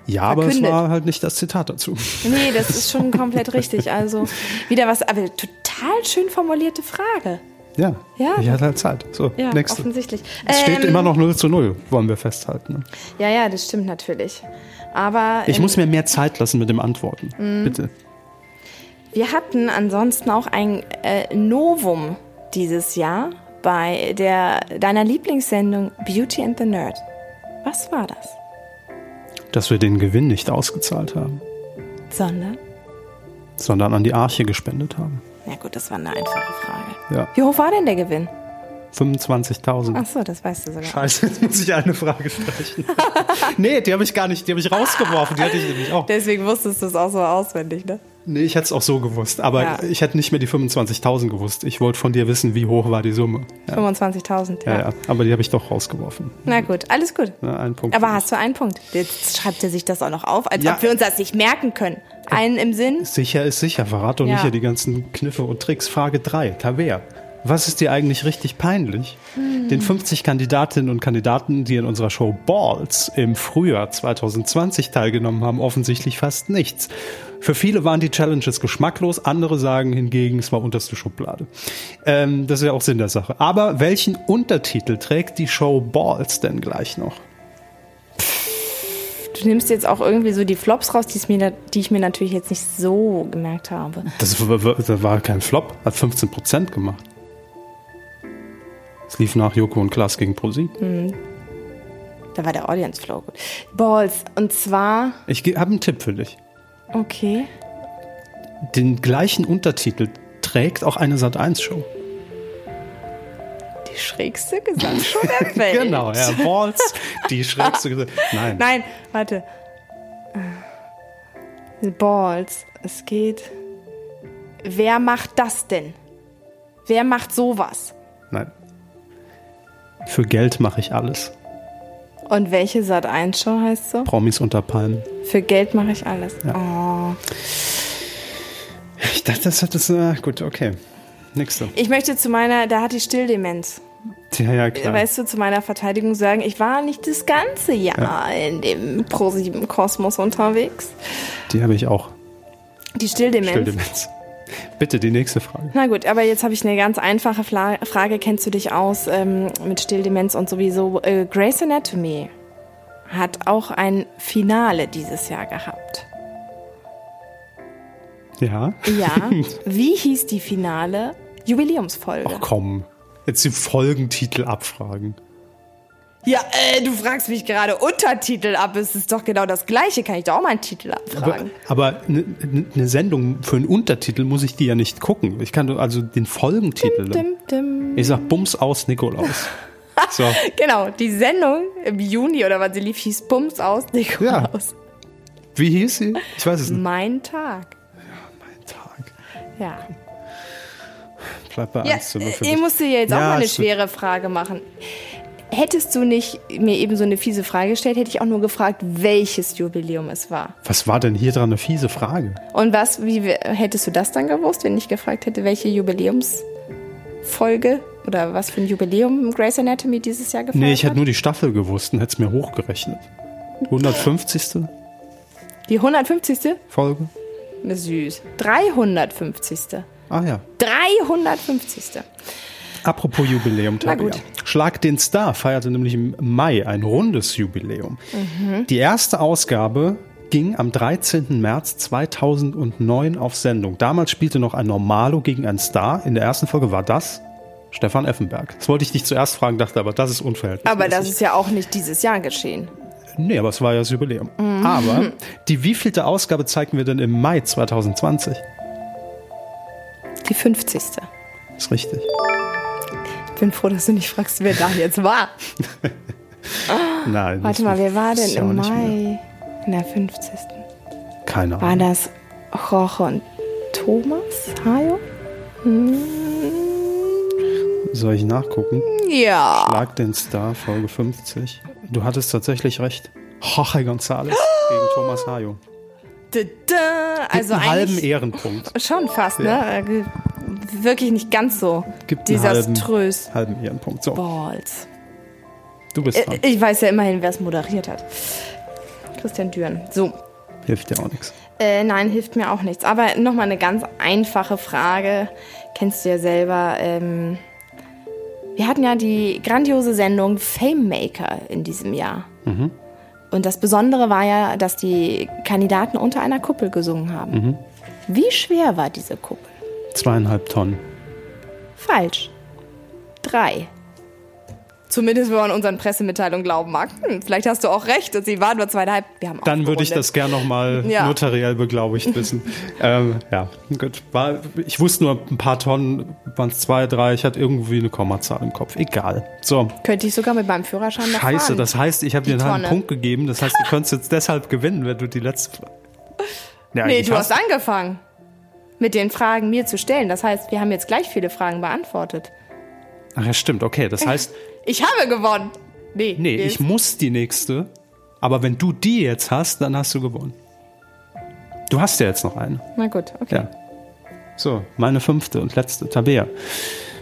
Ja, aber es Verkündet. war halt nicht das Zitat dazu. Nee, das ist schon komplett richtig. Also wieder was, aber total schön formulierte Frage. Ja, Ja. ich hatte halt Zeit. So, Ja, nächste. offensichtlich. Es steht Ähm, immer noch 0 zu 0, wollen wir festhalten. Ne? Ja, ja, das stimmt natürlich. Aber Ich ähm, muss mir mehr Zeit lassen mit dem Antworten. Mhm. Bitte. wir hatten ansonsten auch ein äh, Novum dieses Jahr bei der deiner Lieblingssendung Beauty and the Nerd. Was war das? Dass wir den Gewinn nicht ausgezahlt haben, Sondern? sondern an die Arche gespendet haben. Na gut, das war eine einfache Frage. Ja, Wie hoch war denn der Gewinn? 25.000. Ach so, das weißt du sogar. Scheiße, jetzt muss ich eine Frage streichen. nee, die habe ich gar nicht, die habe ich rausgeworfen, die hatte ich nämlich auch. Deswegen wusstest du es auch so auswendig, ne? Nee, ich hätte es auch so gewusst, aber Ja. ich hätte nicht mehr die 25.000 gewusst. Ich wollte von dir wissen, wie hoch war die Summe. Ja, 25.000, ja. ja, ja. aber die habe ich doch rausgeworfen. Na gut, alles gut. Ja, ein Punkt. Aber hast du einen Punkt? Jetzt schreibt er sich das auch noch auf, als ob wir uns das nicht merken können. Einen im Sinn? Sicher ist sicher, verrat doch Ja. nicht hier die ganzen Kniffe und Tricks. Frage 3, Taver. Was ist dir eigentlich richtig peinlich? Hm. Den 50 Kandidatinnen und Kandidaten, die in unserer Show Balls im Frühjahr 2020 teilgenommen haben, offensichtlich fast nichts. Für viele waren die Challenges geschmacklos, andere sagen hingegen, es war unterste Schublade. Ähm, das ist ja auch Sinn der Sache. Aber welchen Untertitel trägt die Show Balls denn gleich noch? Du nimmst jetzt auch irgendwie so die Flops raus, die, mir, die ich mir natürlich jetzt nicht so gemerkt habe. Das war, kein Flop, hat 15% gemacht. Es lief nach Joko und Klaas gegen ProSieben. Da war der Audience Flow gut. Balls, und zwar, Ich habe einen Tipp für dich. okay, Den gleichen Untertitel trägt auch eine Sat1-Show. Die schrägste Gesangsshow der Welt. Genau, ja, Balls, die schrägste. Ges- Nein, Nein, warte. Äh, Balls, es geht. Wer macht das denn? Wer macht sowas? nein. Für Geld mache ich alles. Und welche Sat 1 Show heißt so? Promis unter Palmen. Für Geld mache ich alles. Oh. Ich dachte, das hat das. Äh, gut, okay. Nächste. Ich möchte zu meiner, da hat die Stilldemenz. Ja, ja, klar. Weißt du, zu meiner Verteidigung sagen, ich war nicht das ganze Jahr in dem Pro7 Kosmos unterwegs. Die habe ich auch. Die Stilldemenz. Stilldemenz. Bitte die nächste Frage. Na gut, aber jetzt habe ich eine ganz einfache Fla Frage. Kennst du dich aus ähm, mit Stilldemenz und sowieso? Äh, Grey's Anatomy hat auch ein Finale dieses Jahr gehabt. Ja. Ja. Wie hieß die Finale Jubiläumsfolge? Ach komm. Jetzt die Folgentitel abfragen. Ja, äh, du fragst mich gerade Untertitel ab. Es ist doch genau das Gleiche. Kann ich da auch mal einen Titel abfragen? aber eine ne Sendung für einen Untertitel muss ich die ja nicht gucken. Ich kann doch also den Folgentitel. Dim, dim. Ich sag Bums aus Nikolaus. So. Genau, die Sendung im Juni oder wann sie lief, hieß Bums aus Nikolaus. Wie hieß sie? Ich weiß es nicht. Mein Tag. Tag. Ja. Bleib bei Ja, eins zu null für ich dich. muss dir jetzt auch Ja, mal eine schwere Frage machen. Hättest du nicht mir eben so eine fiese Frage gestellt, hätte ich auch nur gefragt, welches Jubiläum es war. Was war denn hier dran eine fiese Frage? Und was, wie hättest du das dann gewusst, wenn ich gefragt hätte, welche Jubiläumsfolge oder was für ein Jubiläum Grey's Anatomy dieses Jahr gefeiert Nee, ich hätte nur die Staffel gewusst und hätte es mir hochgerechnet. 150. Die 150. Folge? Süß. 350. Ah ja. 350. Apropos Jubiläum, Na Tabea. gut. Schlag den Star feierte nämlich im Mai ein rundes Jubiläum. Mhm. Die erste Ausgabe ging am 13. März 2009 auf Sendung. Damals spielte noch ein Normalo gegen einen Star. In der ersten Folge war das Stefan Effenberg. Das wollte ich dich zuerst fragen, dachte aber, das ist unverhältnismäßig. Aber das ist ja auch nicht dieses Jahr geschehen. Nee, aber es war ja das Jubiläum. Mhm. Aber die wievielte Ausgabe zeigten wir denn im Mai 2020? Die 50. Ist richtig. Ich bin froh, dass du nicht fragst, wer da jetzt war. Nein. Warte mal, wer war denn ja im. Mai? In der 50. Keine War Ahnung. das Jorge und Thomas Hayo? Soll ich nachgucken? Ja. Schlag den Star, Folge 50. Du hattest tatsächlich recht. Jorge González gegen Thomas Hayo. Also einen halben Ehrenpunkt. schon fast, ne? Äh, Wirklich nicht ganz so Gibt einen halben, desaströs. halben Ehrenpunkt. So, Balls. du bist dran. Äh, Ich weiß ja immerhin, wer es moderiert hat. Christian Düren. So. Hilft dir auch nichts. Äh, nein, hilft mir auch nichts. Aber nochmal eine ganz einfache Frage. Kennst du ja selber. Ähm, wir hatten ja die grandiose Sendung Fame Maker in diesem Jahr. Und das Besondere war ja, dass die Kandidaten unter einer Kuppel gesungen haben. Wie schwer war diese Kuppel? Zweieinhalb Tonnen. Falsch. Drei. Zumindest, wenn man unseren Pressemitteilungen glauben mag. Hm, vielleicht hast du auch recht. Sie waren nur zweieinhalb. Wir haben Dann würde ich das gern nochmal Ja. notariell beglaubigt wissen. ähm, ja, gut. War, ich wusste nur ein paar Tonnen, waren es zwei, drei. Ich hatte irgendwie eine Kommazahl im Kopf. Egal. So, Könnte ich sogar mit meinem Führerschein noch scheiße. fahren. Das heißt, ich habe dir einen. Punkt gegeben. Das heißt, du könntest jetzt deshalb gewinnen, wenn du die letzte... Ja, Nee, du hast angefangen, mit den Fragen mir zu stellen. Das heißt, wir haben jetzt gleich viele Fragen beantwortet. Ach ja, stimmt. Okay, das heißt... Ich habe gewonnen. Nee, Nee, ich muss die nächste. Aber wenn du die jetzt hast, dann hast du gewonnen. Du hast ja jetzt noch eine. Na gut, okay. Ja. So, meine fünfte und letzte, Tabea.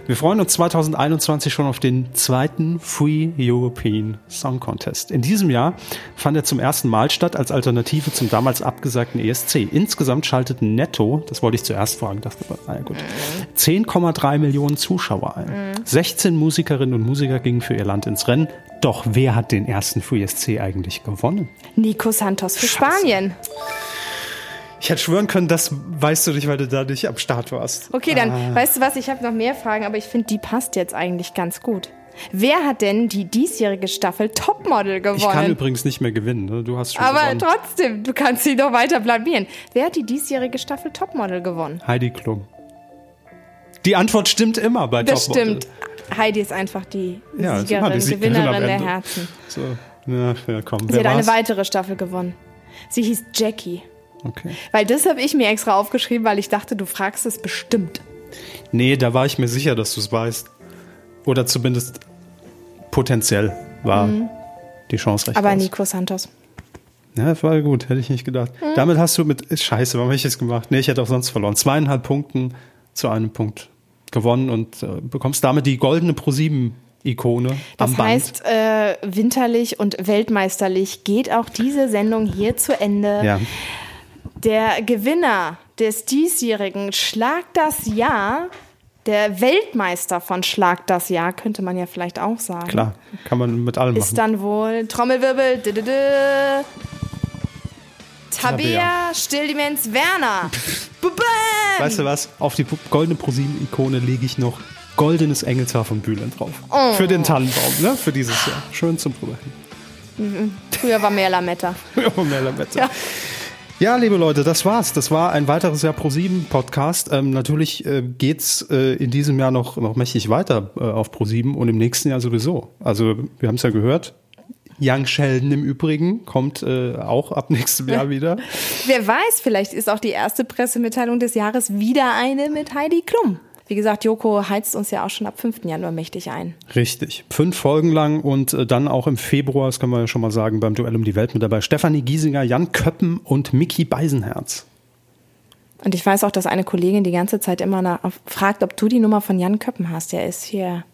Wir freuen uns 2021 schon auf den zweiten Free European Song Contest. In diesem Jahr fand er zum ersten Mal statt als Alternative zum damals abgesagten ESC. Insgesamt schalteten netto, das wollte ich zuerst fragen, dachte ich, naja gut, 10,3 Millionen Zuschauer ein. 16 Musikerinnen und Musiker gingen für ihr Land ins Rennen. Doch wer hat den ersten Free ESC eigentlich gewonnen? Nico Santos für Spanien. Ich hätte schwören können, das weißt du nicht, weil du da nicht am Start warst. Okay, dann weißt du was, ich habe noch mehr Fragen, aber ich finde, die passt jetzt eigentlich ganz gut. Wer hat denn die diesjährige Staffel Topmodel gewonnen? Ich kann übrigens nicht mehr gewinnen. Ne? Du hast schon aber gewonnen. trotzdem, du kannst sie doch weiter blamieren. Wer hat die diesjährige Staffel Topmodel gewonnen? Heidi Klum. Die Antwort stimmt immer bei Das Topmodel. stimmt. Heidi ist einfach die Ja, Siegerin, die Siegerin Gewinnerin der. Herzen. So, ja, ja komm. Sie Wer hat eine war's? weitere Staffel gewonnen. Sie hieß Jackie. Okay. Weil das habe ich mir extra aufgeschrieben, weil ich dachte, du fragst es bestimmt. Nee, da war ich mir sicher, dass du es weißt. Oder zumindest potenziell war die Chance recht Mhm. Aber groß. Nico Santos. Ja, das war gut, hätte ich nicht gedacht. Mhm. Damit hast du mit, scheiße, warum habe ich das gemacht? Nee, ich hätte auch sonst verloren. Zweieinhalb Punkten zu einem Punkt gewonnen und äh, bekommst damit die goldene Pro7-Ikone Das am Band. heißt, äh, winterlich und weltmeisterlich geht auch diese Sendung hier zu Ende. ja. Der Gewinner des diesjährigen Schlag das Jahr, der Weltmeister von Schlag das Jahr, könnte man ja vielleicht auch sagen. Klar, kann man mit allem Ist machen. dann wohl Trommelwirbel. dü- dü- dü, Tabea Stilldemenz Werner. Weißt du was? Auf die goldene ProSieben-Ikone lege ich noch goldenes Engelshaar von Bühlen drauf. Oh. Für den Tannenbaum, ne? Für dieses Jahr. Schön zum drüber Früher war mehr Lametta. Ja, mehr Lametta. Ja. Ja, liebe Leute, das war's. Das war ein weiteres Jahr Pro7 Podcast. Ähm, natürlich äh, geht's äh, in diesem Jahr noch, noch mächtig weiter äh, auf Pro7 und im nächsten Jahr sowieso. Also, wir haben es ja gehört. Young Sheldon im Übrigen kommt äh, auch ab nächstem Jahr wieder. Wer weiß, vielleicht ist auch die erste Pressemitteilung des Jahres wieder eine mit Heidi Klum. Wie gesagt, Joko heizt uns ja auch schon ab 5. Januar mächtig ein. Richtig. Fünf Folgen lang und äh, dann auch im Februar, das können wir ja schon mal sagen, beim Duell um die Welt mit dabei. Stefanie Giesinger, Jan Köppen und Mickey Beisenherz. Und ich weiß auch, dass eine Kollegin die ganze Zeit immer nach, fragt, ob du die Nummer von Jan Köppen hast. Der ist hier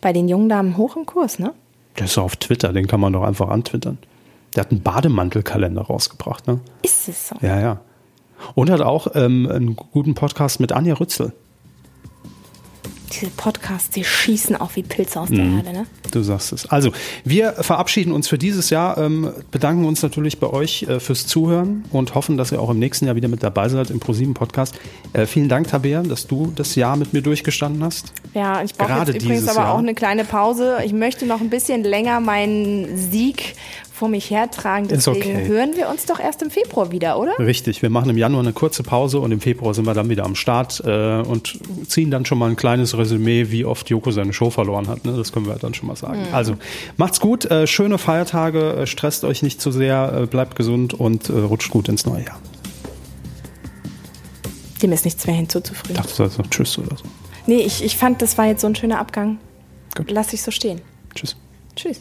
bei den jungen Damen hoch im Kurs, ne? Der ist auf Twitter, den kann man doch einfach antwittern. Der hat einen Bademantelkalender rausgebracht, ne? Ist es so? Ja, ja. Und hat auch ähm, einen guten Podcast mit Anja Rützel. Diese Podcasts, die schießen auch wie Pilze aus der Erde, ne? Du sagst es. Also, wir verabschieden uns für dieses Jahr, ähm, bedanken uns natürlich bei euch äh, fürs Zuhören und hoffen, dass ihr auch im nächsten Jahr wieder mit dabei seid im ProSieben Podcast. Äh, vielen Dank, Tabea, dass du das Jahr mit mir durchgestanden hast. Ja, ich brauche übrigens aber Jahr. auch eine kleine Pause. Ich möchte noch ein bisschen länger meinen Sieg vor mich hertragen. Deswegen okay. hören wir uns doch erst im Februar wieder, oder? Richtig, wir machen im Januar eine kurze Pause und im Februar sind wir dann wieder am Start äh, und ziehen dann schon mal ein kleines Resümee, wie oft Joko seine Show verloren hat. Ne? Das können wir dann schon mal sagen. Also macht's gut, äh, schöne Feiertage, äh, stresst euch nicht zu sehr, äh, bleibt gesund und äh, rutscht gut ins neue Jahr. Dem ist nichts mehr hinzuzufügen. Dachte, du sagst noch Tschüss oder so. Nee, ich, ich fand, das war jetzt so ein schöner Abgang. Gut. Lass ich so stehen. Tschüss. Tschüss.